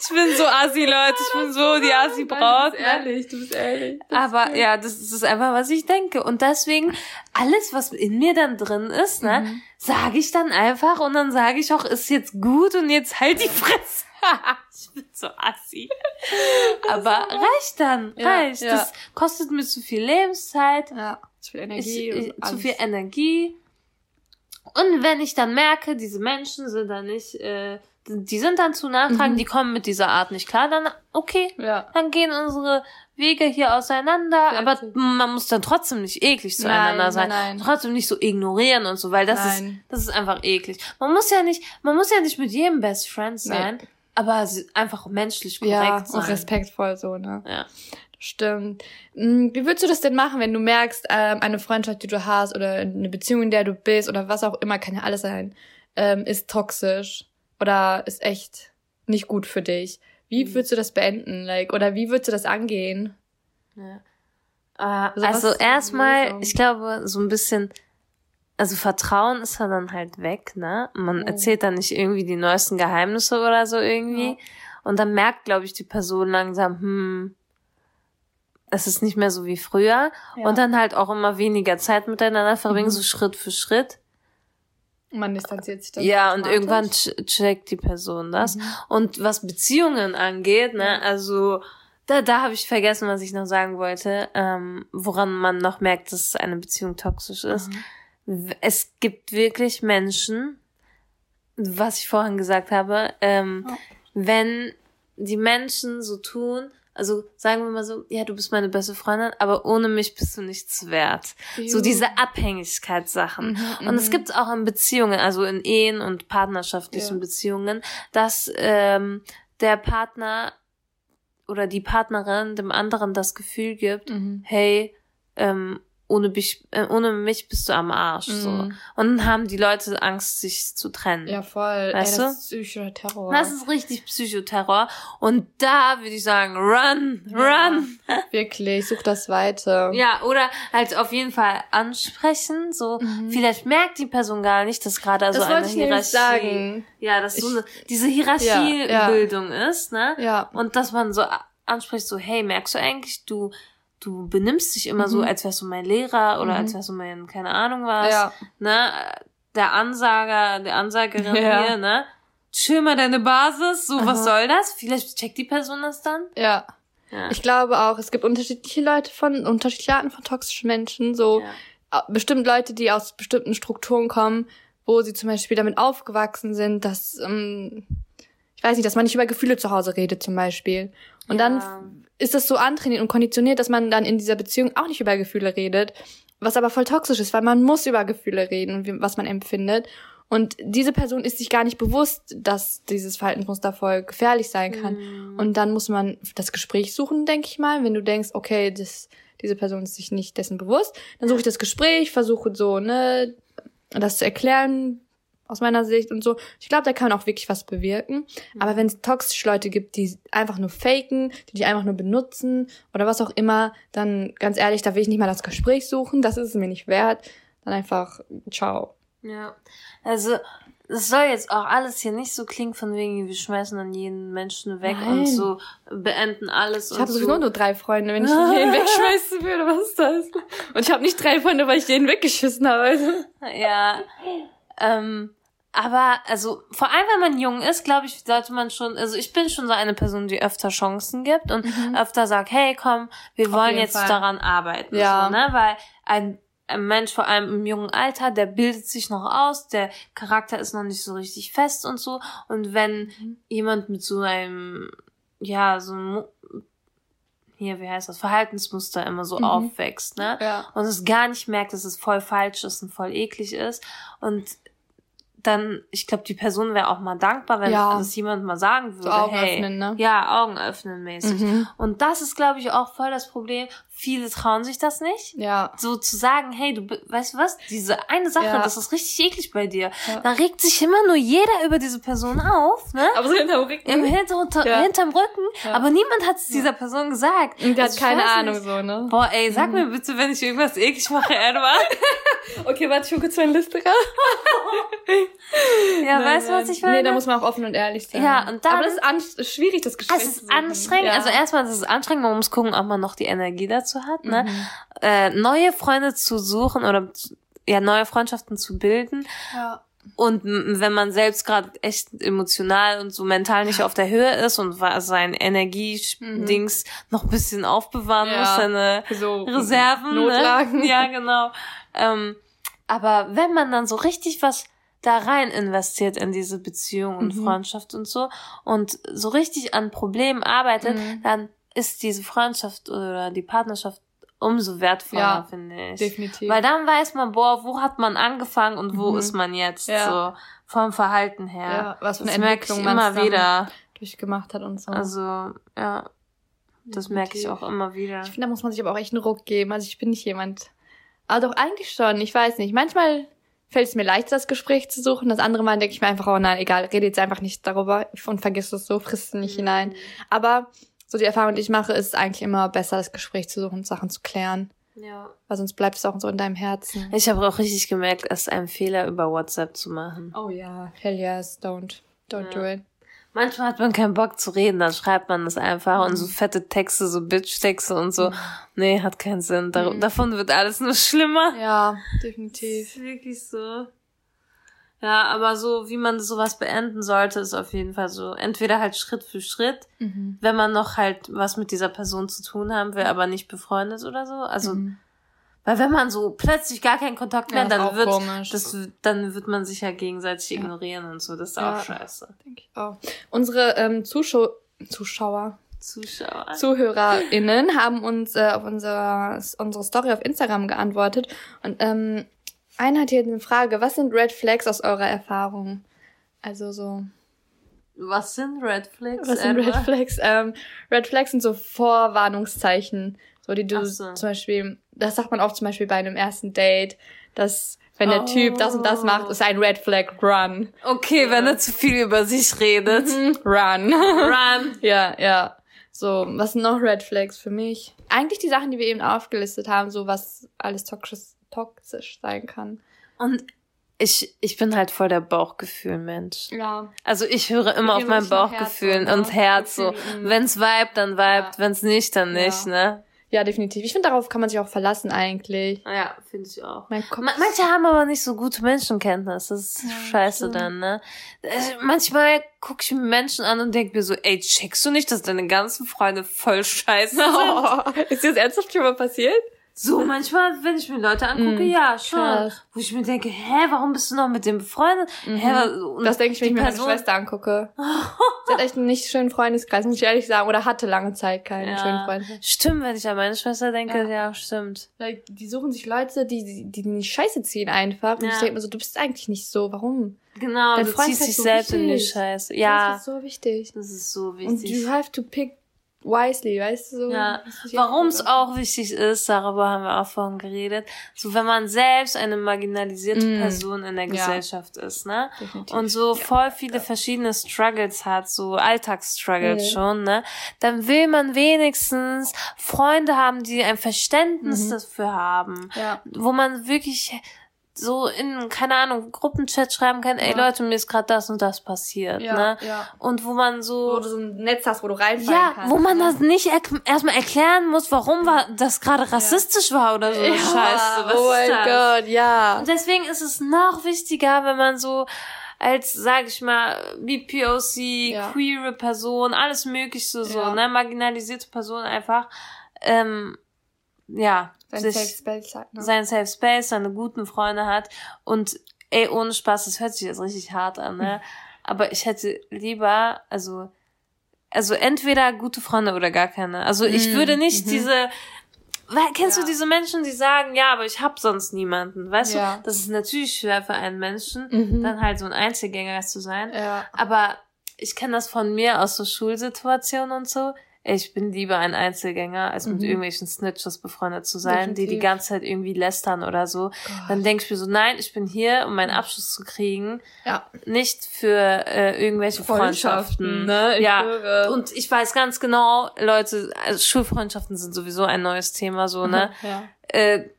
Ich bin so assi, Leute. Ich bin so die assi Du Braut. bist ne? ehrlich, du bist ehrlich. Das Aber ist- ja, das ist einfach, was ich denke. Und deswegen, alles, was in mir dann drin ist, ne, Mhm. sage ich dann einfach und dann sage ich auch, ist jetzt gut und jetzt halt die Fresse. ich bin so assi. Aber reicht dann, Ja, reicht. ja. Das kostet mir zu viel Lebenszeit, Ja, zu viel ich, Energie. ich, und zu alles. viel Energie. Und wenn ich dann merke, diese Menschen sind dann nicht, äh, die sind dann zu nachtragend, Mhm. die kommen mit dieser Art nicht klar, dann okay, Ja. dann gehen unsere Wege hier auseinander, aber Fertig. man muss dann trotzdem nicht eklig zueinander Nein, sein. nein, nein. Trotzdem nicht so ignorieren und so, weil das Nein. ist, das ist einfach eklig. Man muss ja nicht, man muss ja nicht mit jedem Best Friend Nee. sein, aber sie- einfach menschlich korrekt Ja, sein. und respektvoll so, ne? Ja. Stimmt. Hm, Wie würdest du das denn machen, wenn du merkst, ähm, eine Freundschaft, die du hast oder eine Beziehung, in der du bist oder was auch immer, kann ja alles sein, ähm, ist toxisch oder ist echt nicht gut für dich? Wie Mhm. würdest du das beenden? Like, oder wie würdest du das angehen? Ja. Äh, Also also erstmal, ich glaube, so ein bisschen, also Vertrauen ist ja dann halt weg, ne? Man Oh. erzählt dann nicht irgendwie die neuesten Geheimnisse oder so irgendwie. Ja. Und dann merkt, glaube ich, die Person langsam, hm, es ist nicht mehr so wie früher. Ja. Und dann halt auch immer weniger Zeit miteinander verbringen, Mhm. so Schritt für Schritt. Man distanziert sich dann. Ja, und irgendwann ch- checkt die Person das. Mhm. Und was Beziehungen angeht, ne, also da, da habe ich vergessen, was ich noch sagen wollte, ähm, woran man noch merkt, dass eine Beziehung toxisch ist. W- Es gibt wirklich Menschen, was ich vorhin gesagt habe, ähm, Ja. wenn die Menschen so tun, also sagen wir mal so, ja, du bist meine beste Freundin, aber ohne mich bist du nichts wert. So Juh. diese Abhängigkeitssachen. Mhm, Und es mhm. gibt auch in Beziehungen, also in Ehen und partnerschaftlichen Ja. Beziehungen, dass ähm, der Partner oder die Partnerin dem anderen das Gefühl gibt, Mhm. hey, ähm, ohne, mich, äh, ohne mich bist du am Arsch. So. Mhm. Und dann haben die Leute Angst, sich zu trennen. Ja, voll. Weißt Ey, du? das ist psychischer Terror. Das ist richtig Psychoterror. Und da würde ich sagen, run, run. Wirklich, such das weiter. Ja, oder halt auf jeden Fall ansprechen. So, Mhm. vielleicht merkt die Person gar nicht, dass gerade das so eine Hierarchie. sagen. Ja, dass so Ich- eine, diese Hierarchiebildung ist, ne? Ja. Und dass man so anspricht, so, hey, merkst du eigentlich, du, du benimmst dich immer so, Mhm. als wärst du mein Lehrer oder Mhm. als wärst du mein, keine Ahnung was, Ja. ne? Der Ansager, der Ansagerin Ja. hier, ne? Chill mal deine Basis, so, was Aha. soll das? Vielleicht checkt die Person das dann. Ja. Ja. Ich glaube auch, es gibt unterschiedliche Leute von, unterschiedliche Arten von toxischen Menschen, so Ja. bestimmt Leute, die aus bestimmten Strukturen kommen, wo sie zum Beispiel damit aufgewachsen sind, dass, ähm, ich weiß nicht, dass man nicht über Gefühle zu Hause redet zum Beispiel. Und Ja. dann ist das so antrainiert und konditioniert, dass man dann in dieser Beziehung auch nicht über Gefühle redet, was aber voll toxisch ist, weil man muss über Gefühle reden und was man empfindet. Und diese Person ist sich gar nicht bewusst, dass dieses Verhaltensmuster voll gefährlich sein kann. Mhm. Und dann muss man das Gespräch suchen, denke ich mal. Wenn du denkst, okay, das, diese Person ist sich nicht dessen bewusst, dann suche ich das Gespräch, versuche so, ne, das zu erklären aus meiner Sicht und so. Ich glaube, da kann man auch wirklich was bewirken. Aber wenn es toxische Leute gibt, die einfach nur faken, die dich einfach nur benutzen oder was auch immer, dann ganz ehrlich, da will ich nicht mal das Gespräch suchen. Das ist es mir nicht wert. Dann einfach, ciao. Ja, also es soll jetzt auch alles hier nicht so klingen von wegen, wir schmeißen dann jeden Menschen weg Nein. und so beenden alles Ich habe so. sowieso nur drei Freunde, wenn ich jeden wegschmeißen würde, was ist das? Und ich habe nicht drei Freunde, weil ich jeden weggeschissen habe. Also. Ja, ähm, aber also vor allem wenn man jung ist, glaube ich, sollte man schon, also ich bin schon so eine Person, die öfter Chancen gibt und öfter sagt, hey, komm, wir Auf wollen jetzt Fall. daran arbeiten, Ja. so, ne, weil ein ein Mensch, vor allem im jungen Alter, der bildet sich noch aus, der Charakter ist noch nicht so richtig fest und so. Und wenn Mhm. jemand mit so einem, ja, so einem, hier, wie heißt das, Verhaltensmuster immer so Mhm. aufwächst, ne? Ja. und es gar nicht merkt, dass es voll falsch ist und voll eklig ist und dann, ich glaube, die Person wäre auch mal dankbar, wenn Ja. das jemand mal sagen würde. Augen hey, öffnen, ne? Ja, Augen öffnen mäßig. Mhm. Und das ist, glaube ich, auch voll das Problem. Viele trauen sich das nicht. Ja. So zu sagen, hey, du, weißt du was? Diese eine Sache, Ja. das ist richtig eklig bei dir. Ja. Da regt sich immer nur jeder über diese Person auf, ne? Aber so hinterm Rücken. Im Hintergrund, Ja. hinterm Rücken. Ja. Aber niemand hat es dieser Person gesagt. Und der hat Also ich keine Ahnung nicht. so, ne? Boah, ey, sag mir bitte, wenn ich irgendwas eklig mache, Edward. Okay, warte, ich hole kurz meine Liste raus. Ja, weißt du, was ich meine? Nee, da muss man auch offen und ehrlich sein. Ja, und dann- Aber das ist schwierig, das Gespräch Es ist anstrengend. Also erstmal, das ist anstrengend, man muss gucken, ob man noch die Energie dazu hat, ne? Mhm. Äh, neue Freunde zu suchen oder ja, neue Freundschaften zu bilden. Ja. Und wenn man selbst gerade echt emotional und so mental nicht auf der Höhe ist und sein Energiedings noch ein bisschen aufbewahren Mhm. Ja. muss, seine so Reserven. Notlagen. Ne? Ja, genau. Ähm, aber wenn man dann so richtig was da rein investiert in diese Beziehung und Mhm. Freundschaft und so und so richtig an Problemen arbeitet, Mhm. dann ist diese Freundschaft oder die Partnerschaft umso wertvoller, Ja, finde ich. definitiv. Weil dann weiß man, boah, wo hat man angefangen und wo Mhm. ist man jetzt Ja. so vom Verhalten her. Ja, was für eine das Entwicklung man immer wieder. durchgemacht hat und so. Also, ja, das merke ich auch immer wieder. Ich finde, da muss man sich aber auch echt einen Ruck geben. Also ich bin nicht jemand. Aber doch eigentlich schon. Ich weiß nicht. Manchmal fällt es mir leichter, das Gespräch zu suchen. Das andere Mal denke ich mir einfach, oh nein, egal, rede jetzt einfach nicht darüber und vergiss es so, frisst es nicht hinein. Aber so die Erfahrung, die ich mache, ist eigentlich immer besser, das Gespräch zu suchen, Sachen zu klären. Ja. Weil sonst bleibt es auch so in deinem Herzen. Ich habe auch richtig gemerkt, es ist ein Fehler, über WhatsApp zu machen. Oh ja. Hell yes, don't. Don't do it. Manchmal hat man keinen Bock zu reden, dann schreibt man das einfach und so fette Texte, so Bitch-Texte und so. Nee, hat keinen Sinn. Dar Davon wird alles nur schlimmer. Ja, Das definitiv. ist wirklich so. Ja, aber so, wie man sowas beenden sollte, ist auf jeden Fall so. Entweder halt Schritt für Schritt, Mhm. wenn man noch halt was mit dieser Person zu tun haben will, aber nicht befreundet oder so. Also, weil wenn man so plötzlich gar keinen Kontakt mehr, Mhm. Ja, dann wird, komisch. das, dann wird man sich ja gegenseitig ignorieren und so. Das ist Ja. auch scheiße. Denke ich auch. Unsere ähm, Zuschau Zuschauer, Zuschauer. ZuhörerInnen haben uns äh, auf unserer, unsere Story auf Instagram geantwortet. Und ähm, einer hat hier eine Frage, was sind Red Flags aus eurer Erfahrung? Also so, Was sind Red Flags? was sind Red? Flags? Ähm, Red Flags sind so Vorwarnungszeichen, so die du so. zum Beispiel, das sagt man auch zum Beispiel bei einem ersten Date, dass wenn der Typ das und das macht, ist ein Red Flag, run. Okay, wenn er zu viel über sich redet. Run. Run. Ja, ja. So, was sind noch Red Flags für mich? Eigentlich die Sachen, die wir eben aufgelistet haben, so was alles toxisch, toxisch sein kann. Und ich, ich bin halt voll der Bauchgefühl-Mensch. Ja. Also ich höre immer auf mein Bauchgefühl Herz so, ne? und Herz so. Wenn's vibet, dann vibet, Ja. wenn's nicht, dann Ja. nicht, ne? Ja, definitiv. Ich finde, darauf kann man sich auch verlassen eigentlich. Ja, finde ich auch. Mein Kopf. Ma manche haben aber nicht so gute Menschenkenntnis. Das ist scheiße stimmt. dann, ne? Äh, Manchmal gucke ich mir Menschen an und denke mir so, ey, checkst du nicht, dass deine ganzen Freunde voll scheiße sind? Oh, ist dir das ernsthaft schon mal passiert? So, manchmal, wenn ich mir Leute angucke, Mm, ja, schon. krass. Wo ich mir denke, hä, warum bist du noch mit dem befreundet? Hä, was- und Das denke ich, wenn ich mir meine Schwester angucke. Sie hat echt einen nicht schönen Freundeskreis, muss ich ehrlich sagen. Oder hatte lange Zeit keinen schönen Freundeskreis. Stimmt, wenn ich an meine Schwester denke, Ja. ja, stimmt. Like, die suchen sich Leute, die, die, die nicht scheiße ziehen einfach. Und Ja. ich denke mir so, du bist eigentlich nicht so. Warum? Genau, Dein du Freund ziehst dich so selbst in die wichtig. Scheiße. Das Ja, ist so wichtig. das ist so Und wichtig. you have to pick wisely, weißt du? so? Ja, warum es auch wichtig ist, darüber haben wir auch vorhin geredet, so wenn man selbst eine marginalisierte Mm. Person in der Ja. gesellschaft ist, ne? Definitiv. Und so voll viele verschiedene Struggles hat, so Alltagsstruggles Mhm. schon, ne? Dann will man wenigstens Freunde haben, die ein Verständnis Mhm. dafür haben. Ja. Wo man wirklich so in, keine Ahnung, Gruppenchat schreiben kann, ey Ja. Leute, mir ist gerade das und das passiert, Ja, ne? ja. Und wo man so Wo du so ein Netz hast, wo du reinfallen ja, kannst. wo man ne? das nicht er erstmal erklären muss, warum war das gerade rassistisch war oder so ja, Scheiße. Was oh mein? Gott, ja. Und deswegen ist es noch wichtiger, wenn man so als, sag ich mal, BPOC, Ja. queere Person, alles mögliche so, Ja. ne, marginalisierte Person einfach, ähm, ja, Sich Safe Space hat, ne? sein Safe Space, seine guten Freunde hat und ey, ohne Spaß, das hört sich jetzt richtig hart an, ne? Aber ich hätte lieber, also, also entweder gute Freunde oder gar keine. Also ich Mm, würde nicht mhm. diese weil, kennst Ja. du diese Menschen, die sagen, ja, aber ich hab sonst niemanden, weißt Ja. du? Das ist natürlich schwer für einen Menschen, Mhm. dann halt so ein Einzelgänger zu sein. Ja. Aber ich kenne das von mir aus so Schulsituationen und so. Ich bin lieber ein Einzelgänger, als mit Mhm. irgendwelchen Snitches befreundet zu sein, die die Definitiv. ganze Zeit irgendwie lästern oder so. Dann denke ich mir so, nein, ich bin hier, um meinen Abschluss zu kriegen, Ja. nicht für äh, irgendwelche Freundschaften. ne? Ich ja, schwöre. und ich weiß ganz genau, Leute, also Schulfreundschaften sind sowieso ein neues Thema, so, ne? Ja. Äh,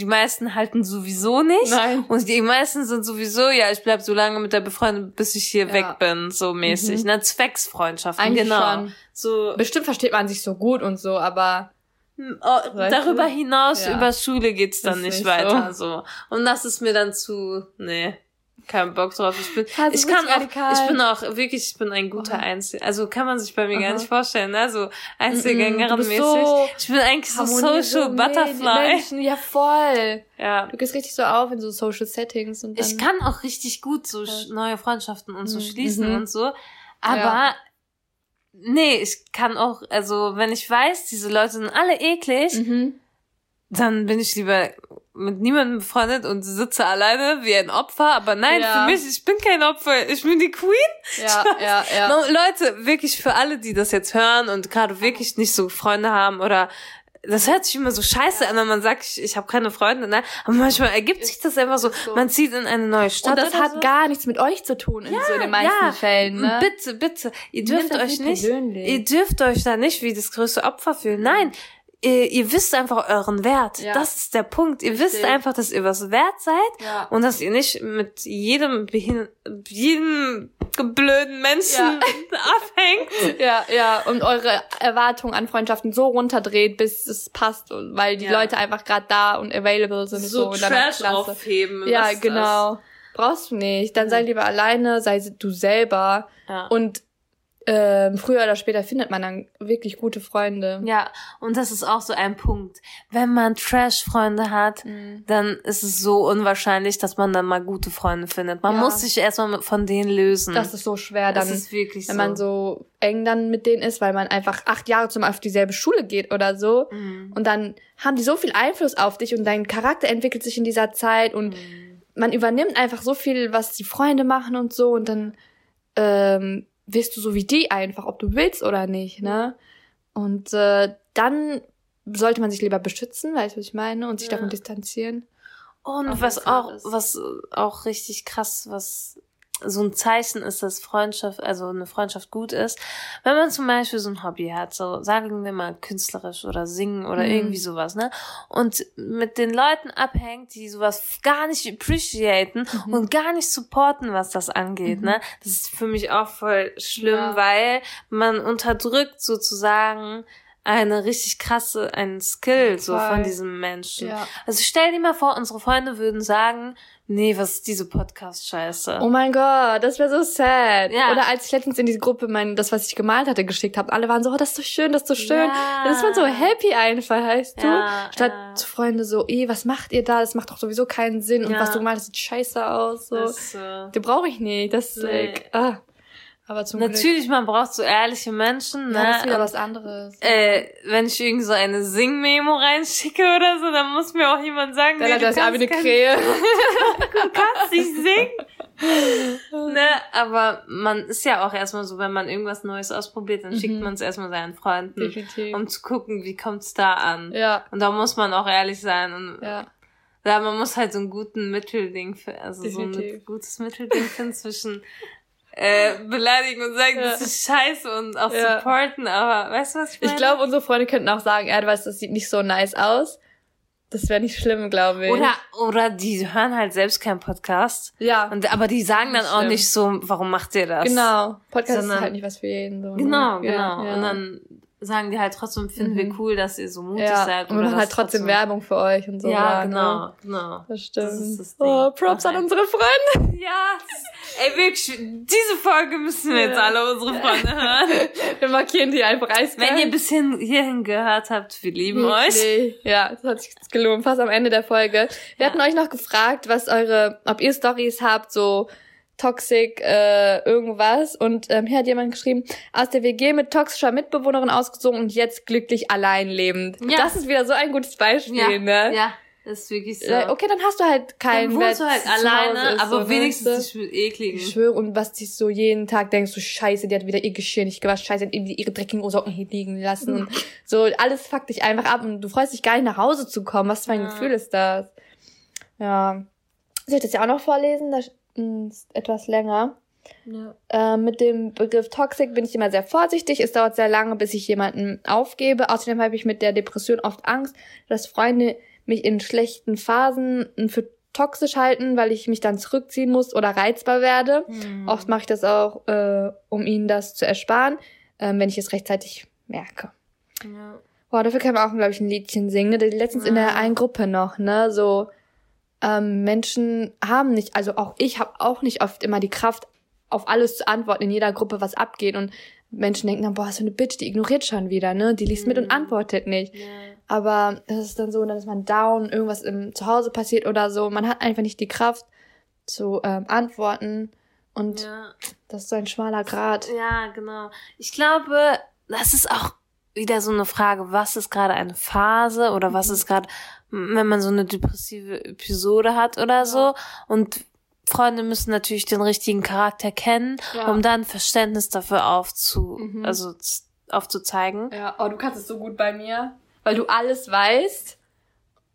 die meisten halten sowieso nicht. Nein. Und die meisten sind sowieso, ja, ich bleib so lange mit der befreundet, bis ich hier Ja. weg bin, so mäßig. Mhm. Ne? Zwecksfreundschaften, Eigentlich genau. schon. So Bestimmt versteht man sich so gut und so, aber oh, Weißt darüber hinaus, Ja. über Schule geht's dann nicht nicht weiter. So. Und das ist mir dann zu, nee, kein Bock drauf. Ich bin, Also ich kann auch, ich bin auch wirklich, ich bin ein guter Einzel, also kann man sich bei mir gar Aha. nicht vorstellen, ne? So Du Einzelgängerin bist mäßig. so ich bin eigentlich so Social Butterfly. Menschen, ja voll. Ja. Du gehst richtig so auf in so Social Settings und dann. Ich kann auch richtig gut so sch- neue Freundschaften und so Mhm. schließen Mhm. und so. Aber Ja. nee, ich kann auch, also wenn ich weiß, diese Leute sind alle eklig, Mhm. dann bin ich lieber mit niemandem befreundet und sitze alleine wie ein Opfer. Aber nein, Ja. für mich, ich bin kein Opfer, ich bin die Queen. Ja, ja, ja. No, Leute, wirklich für alle, die das jetzt hören und gerade wirklich nicht so Freunde haben oder das hört sich immer so scheiße an, wenn man sagt, ich, ich habe keine Freunde, ne? Aber manchmal ergibt sich das einfach so. so. Man zieht in eine neue Stadt. Und das hat so. gar nichts mit euch zu tun in so in den meisten ja, Fällen, ne? Bitte, bitte. Ihr dürft euch nicht nicht, persönlich. ihr dürft euch da nicht wie das größte Opfer fühlen. Nein. Ihr, ihr wisst einfach euren Wert. Ja. Das ist der Punkt. Ihr Richtig. wisst einfach, dass ihr was wert seid Ja. und dass ihr nicht mit jedem, behin jedem blöden Menschen Ja. abhängt. Ja, ja, und eure Erwartungen an Freundschaften so runterdreht, bis es passt, weil die. Leute einfach gerade da und available sind. So, So, Trash aufheben. Ja, genau. Brauchst du nicht. Dann sei lieber alleine, sei du selber. Das? Und ähm, früher oder später findet man dann wirklich gute Freunde. Ja, und das ist auch so ein Punkt. Wenn man Trash-Freunde hat, Mhm. dann ist es so unwahrscheinlich, dass man dann mal gute Freunde findet. Man Ja. muss sich erstmal von denen lösen. Das ist so schwer Das dann, ist wirklich wenn so. man so eng dann mit denen ist, weil man einfach acht Jahre zum auf dieselbe Schule geht oder so. Mhm. Und dann haben die so viel Einfluss auf dich und dein Charakter entwickelt sich in dieser Zeit und Mhm. man übernimmt einfach so viel, was die Freunde machen und so und dann ähm, wirst du so wie die einfach, ob du willst oder nicht, ne? Und äh, dann sollte man sich lieber beschützen, weißt du, was ich meine, und sich Ja. davon distanzieren. Und Auf was auch, was auch richtig krass, was so ein Zeichen ist, dass Freundschaft, also eine Freundschaft gut ist, wenn man zum Beispiel so ein Hobby hat, so sagen wir mal künstlerisch oder singen oder Mhm. irgendwie sowas, ne? Und mit den Leuten abhängt, die sowas gar nicht appreciaten Mhm. und gar nicht supporten, was das angeht, ne? Das ist für mich auch voll schlimm, Ja. weil man unterdrückt sozusagen eine richtig krasse, einen Skill so Voll. von diesem Menschen. Ja. Also stell dir mal vor, unsere Freunde würden sagen, nee, was ist diese Podcast-Scheiße? Oh mein Gott, das wäre so sad. Ja. Oder als ich letztens in die Gruppe mein, das, was ich gemalt hatte, geschickt habe, alle waren so, oh, das ist so schön, das ist so schön. Ja. Dann ist man so happy einfach, weißt du? Ja, Statt ja. zu Freunde so, eh, was macht ihr da? Das macht doch sowieso keinen Sinn. Und was du gemalt hast, sieht scheiße aus. So. Das, äh, Den brauche ich nicht. Das ist Nee. like, ah. Aber zum Glück. natürlich, man braucht so ehrliche Menschen, Ja, das ist ne? wieder Und, was anderes. äh, wenn ich irgend so eine Sing-Memo reinschicke oder so, dann muss mir auch jemand sagen, Dann nee, hat du das kannst, eine Krähe. du kannst nicht singen. ne, aber man ist ja auch erstmal so, wenn man irgendwas Neues ausprobiert, dann schickt man es erstmal seinen Freunden, Mhm. Definitiv. um zu gucken, wie kommt's da an. Ja, Und da muss man auch ehrlich sein und ja. Ja, man muss halt so einen guten Mittelding, fi- also so ein Definitiv. gutes Mittelding finden zwischen äh, beleidigen und sagen, das Ja. ist scheiße und auch Ja. supporten, aber weißt du, was ich meine? Ich glaube, unsere Freunde könnten auch sagen, du weißt, das sieht nicht so nice aus. Das wäre nicht schlimm, glaube ich. Oder, oder die hören halt selbst keinen Podcast. ja, Und, aber die sagen dann auch nicht so, warum macht ihr das? genau. Podcast Sondern- ist halt nicht was für jeden. So, ne? Genau, Ja, genau. ja. Und dann sagen die halt trotzdem, finden wir Mhm. cool, dass ihr so mutig ja. seid. Und oder machen halt trotzdem Werbung für euch und so. Ja, sagen, genau, Ne? genau. Das stimmt. Das das oh, Props Mach an unsere Freunde. Ja, ey, wirklich, diese Folge müssen wir Ja. jetzt alle unsere Freunde hören. Wir markieren die einfach eiskalt. Wenn ihr bis hin, hierhin gehört habt, wir lieben euch. Wirklich. Ja, das hat sich gelohnt. Fast am Ende der Folge. Wir Ja. hatten euch noch gefragt, was eure, ob ihr Stories habt, so Toxic äh, irgendwas. Und ähm, hier hat jemand geschrieben, aus der WG mit toxischer Mitbewohnerin ausgezogen und jetzt glücklich allein lebend. Ja. Das ist wieder so ein gutes Beispiel, Ja, ne? ja, das ist wirklich so. Äh, Okay, dann hast du halt keinen Dann wohnst du halt alleine, ist, aber so, ne? wenigstens Weißt du? Ich ekligen. schwöre, und was dich so jeden Tag denkst, du scheiße, die hat wieder ihr Geschirr nicht gewaschen, scheiße, die hat irgendwie ihre dreckigen Socken hier liegen lassen und so, alles fuckt dich einfach ab und du freust dich gar nicht nach Hause zu kommen. Was für ein Ja. Gefühl ist das? Ja. Soll ich das ja auch noch vorlesen? Ist etwas länger. Ja. Äh, mit dem Begriff Toxic bin ich immer sehr vorsichtig. Es dauert sehr lange, bis ich jemanden aufgebe. Außerdem habe ich mit der Depression oft Angst, dass Freunde mich in schlechten Phasen für toxisch halten, weil ich mich dann zurückziehen muss oder reizbar werde. Hm. Oft mache ich das auch, äh, um ihnen das zu ersparen, ähm, wenn ich es rechtzeitig merke. Ja. Boah, dafür kann man auch, glaube ich, ein Liedchen singen. Ne? Letztens in der Ja. einen Gruppe noch, ne? So, ähm, Menschen haben nicht, also auch ich habe auch nicht oft immer die Kraft, auf alles zu antworten, in jeder Gruppe, was abgeht. Und Menschen denken dann, boah, so eine Bitch, die ignoriert schon wieder, ne? Die liest mit und Mhm. antwortet nicht. Ja. Aber es ist dann so, dann ist man down, irgendwas im Zuhause passiert oder so. Man hat einfach nicht die Kraft zu ähm, antworten. Und Ja. das ist so ein schmaler Grat. ja, genau. Ich glaube, das ist auch wieder so eine Frage, was ist gerade eine Phase oder was Mhm. ist gerade, wenn man so eine depressive Episode hat oder so. Und Freunde müssen natürlich den richtigen Charakter kennen, Ja. um dann Verständnis dafür aufzu, Mhm. also aufzuzeigen. Ja, oh, du kannst es so gut bei mir, weil du alles weißt.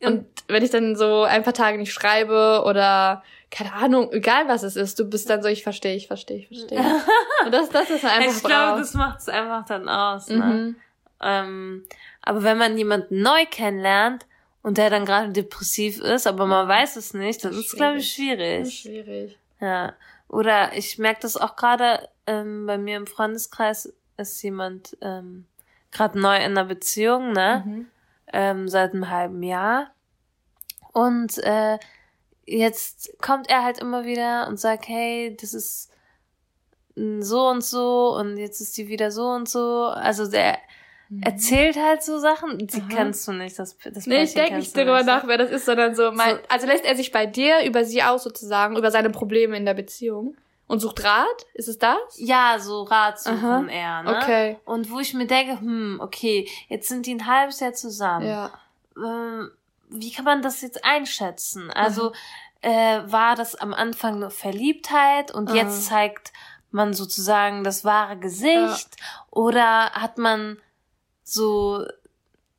Und wenn ich dann so ein paar Tage nicht schreibe oder keine Ahnung, egal was es ist, du bist dann so, ich verstehe, ich verstehe, ich verstehe. Und das, das ist einfach Ich glaube, das macht es einfach dann aus. Ne? mhm. Ähm, aber wenn man jemanden neu kennenlernt und der dann gerade depressiv ist, aber man weiß es nicht, dann Das ist glaube ich, Das ist schwierig. schwierig. Ja. Oder ich merke das auch gerade ähm, bei mir im Freundeskreis ist jemand ähm, gerade neu in einer Beziehung, ne? Mhm. ähm, seit einem halben Jahr. Und äh, jetzt kommt er halt immer wieder und sagt, hey, das ist so und so und jetzt ist die wieder so und so. Also der erzählt halt so Sachen. Die Aha. kennst du nicht, das, das Nee, ich denke nicht darüber nicht, nach, wer das ist, sondern so, mein, So- also lässt er sich bei dir über sie aus sozusagen, über seine Probleme in der Beziehung und sucht Rat? Ist es das? Ja, so Rat suchen Aha. eher, ne? Okay. Und wo ich mir denke, hm, okay, jetzt sind die ein halbes Jahr zusammen. Ja. ähm, wie kann man das jetzt einschätzen? Also äh, war das am Anfang nur Verliebtheit und Ah. jetzt zeigt man sozusagen das wahre Gesicht oder hat man so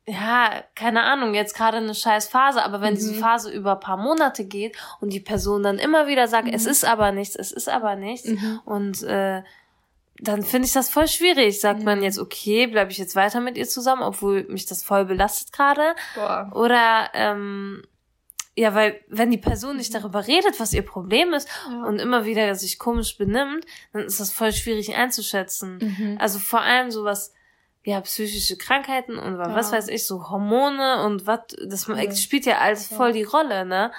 ja, keine Ahnung, jetzt gerade eine scheiß Phase, aber wenn diese Mhm. Phase über ein paar Monate geht und die Person dann immer wieder sagt, es Mhm. ist aber nichts, es ist aber nichts Mhm. und äh, dann finde ich das voll schwierig. Sagt man Mhm. jetzt, okay, bleibe ich jetzt weiter mit ihr zusammen, obwohl mich das voll belastet gerade? Oder ähm, ja, weil wenn die Person nicht darüber redet, was ihr Problem ist Ja. und immer wieder sich komisch benimmt, dann ist das voll schwierig einzuschätzen. Mhm. Also vor allem sowas, ja, psychische Krankheiten und was Ja. weiß ich, so Hormone und was, das Alles. spielt ja alles voll Ja. die Rolle, ne?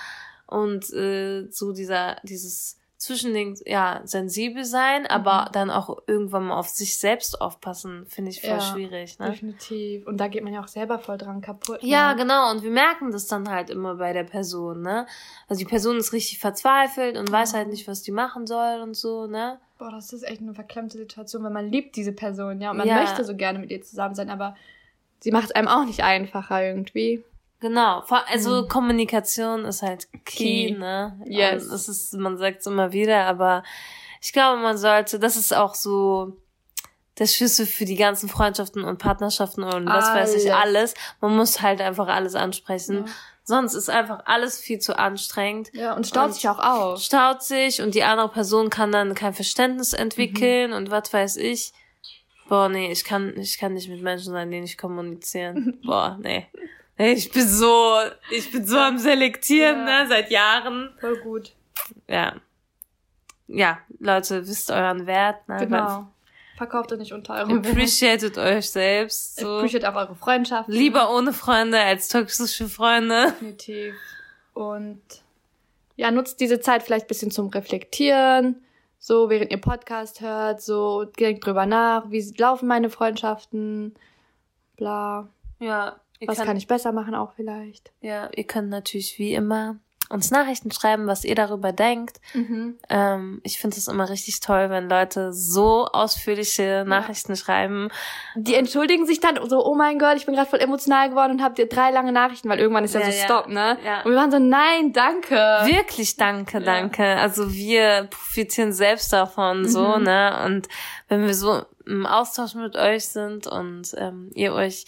Und äh, so dieser, dieses Zwischending, ja, sensibel sein, aber Mhm. dann auch irgendwann mal auf sich selbst aufpassen, finde ich voll Ja, schwierig, ne? Definitiv. Und da geht man ja auch selber voll dran kaputt. Ja, ne? genau. Und wir merken das dann halt immer bei der Person, ne? Also die Person ist richtig verzweifelt und weiß halt nicht, was die machen soll und so, ne? Boah, das ist echt eine verklemmte Situation, weil man liebt diese Person, ja. Und man Ja. möchte so gerne mit ihr zusammen sein, aber sie macht es einem auch nicht einfacher irgendwie. Genau. Also Mhm. Kommunikation ist halt key, Key. ne? Yes. Und ist, man sagt es immer wieder, aber ich glaube, man sollte, das ist auch so der Schlüssel für die ganzen Freundschaften und Partnerschaften und was weiß ich Alles. alles. Man muss halt einfach alles ansprechen. Ja. Sonst ist einfach alles viel zu anstrengend. Ja, und staut Und sich auch auf. staut sich und die andere Person kann dann kein Verständnis entwickeln und was weiß ich. Boah, nee, ich kann, ich kann nicht mit Menschen sein, die nicht kommunizieren. Boah, nee. Ich bin so, ich bin so am Selektieren, Ja. ne, seit Jahren. Voll gut. Ja. Ja, Leute, wisst euren Wert, ne? Genau. Verkauft ihr nicht unter eurem Wert. Appreciated euch selbst, so. Appreciate auch eure Freundschaft. Lieber ohne Freunde als toxische Freunde. Definitiv. Und ja, nutzt diese Zeit vielleicht ein bisschen zum Reflektieren. So, während ihr Podcast hört, so, denkt drüber nach, wie laufen meine Freundschaften, bla. Ja, Was könnt, kann ich besser machen auch vielleicht? ja, ihr könnt natürlich wie immer uns Nachrichten schreiben, was ihr darüber denkt. Mhm. Ähm, ich finde es immer richtig toll, wenn Leute so ausführliche Nachrichten schreiben. Die entschuldigen sich dann so, oh mein Gott, ich bin gerade voll emotional geworden und hab dir drei lange Nachrichten, weil irgendwann ist ja, Ja, so ja. Stopp, ne? Ja. Und wir waren so, nein, danke. Wirklich danke, danke. Also wir profitieren selbst davon, so, Mhm. ne? Und wenn wir so im Austausch mit euch sind und ähm, ihr euch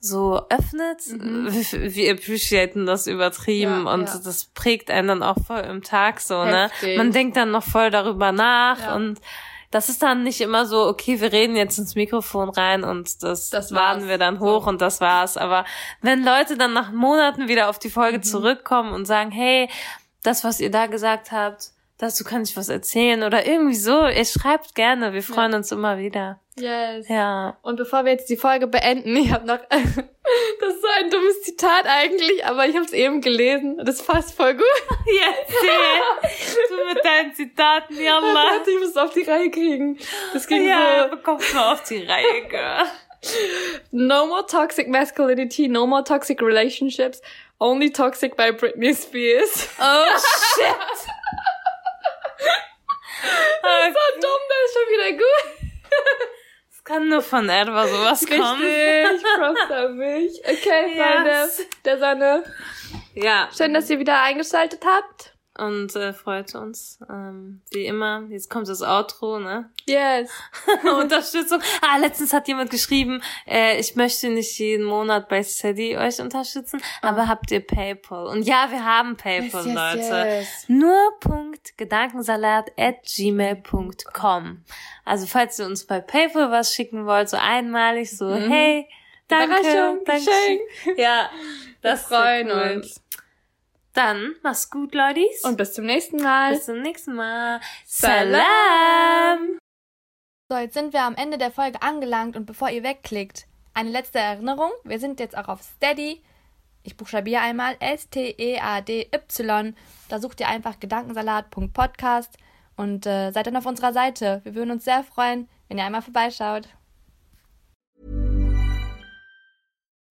so öffnet, wir, wir appreciaten das übertrieben Mhm. Ja, und ja. das prägt einen dann auch voll im Tag so, ne? Heftig. Man denkt dann noch voll darüber nach Ja. und das ist dann nicht immer so, okay, wir reden jetzt ins Mikrofon rein und das, Das laden wir dann hoch und das war's. Aber wenn Leute dann nach Monaten wieder auf die Mhm. Folge zurückkommen und sagen, hey, das, was ihr da gesagt habt, dazu kann ich was erzählen oder irgendwie so, ihr schreibt gerne, wir freuen uns immer wieder. Yes. Ja. Und bevor wir jetzt die Folge beenden, ich habe noch, das ist so ein dummes Zitat eigentlich, aber ich habe es eben gelesen und das passt voll gut. Jetzt du mit deinen Zitaten, Yalla. Warte, ich muss es auf die Reihe kriegen. Das ging Ja, so, bekommst mal auf die Reihe, Girl. no more toxic masculinity, no more toxic relationships, only toxic by Britney Spears. Oh, shit. So dumm, das ist schon wieder gut. Kann nur von etwa sowas kommen. Richtig, Props an mich. Okay, Yes. Freunde der Sonne. Ja. Schön, dass ihr wieder eingeschaltet habt. Und äh, freut uns. Ähm, wie immer. Jetzt kommt das Outro, ne? Yes. Unterstützung. Ah, letztens hat jemand geschrieben, äh, ich möchte nicht jeden Monat bei Steady euch unterstützen, aber habt ihr PayPal? Und ja, wir haben PayPal, Yes, yes, Leute. yes. Nur Punkt Gedankensalat at gmail.com. Also falls ihr uns bei PayPal was schicken wollt, so einmalig, so hey, danke, Mhm. Überraschung, danke. Geschenk. Ja, das Wir freuen cool. uns. Dann mach's gut, Leute. Und bis zum nächsten Mal. bis zum nächsten Mal. Salam. So, jetzt sind wir am Ende der Folge angelangt und bevor ihr wegklickt, eine letzte Erinnerung. Wir sind jetzt auch auf Steady. Ich buchstabiere einmal E S-T-E-A-D-Y. Da sucht ihr einfach gedankensalat.podcast und äh, seid dann auf unserer Seite. Wir würden uns sehr freuen, wenn ihr einmal vorbeischaut.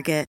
Target.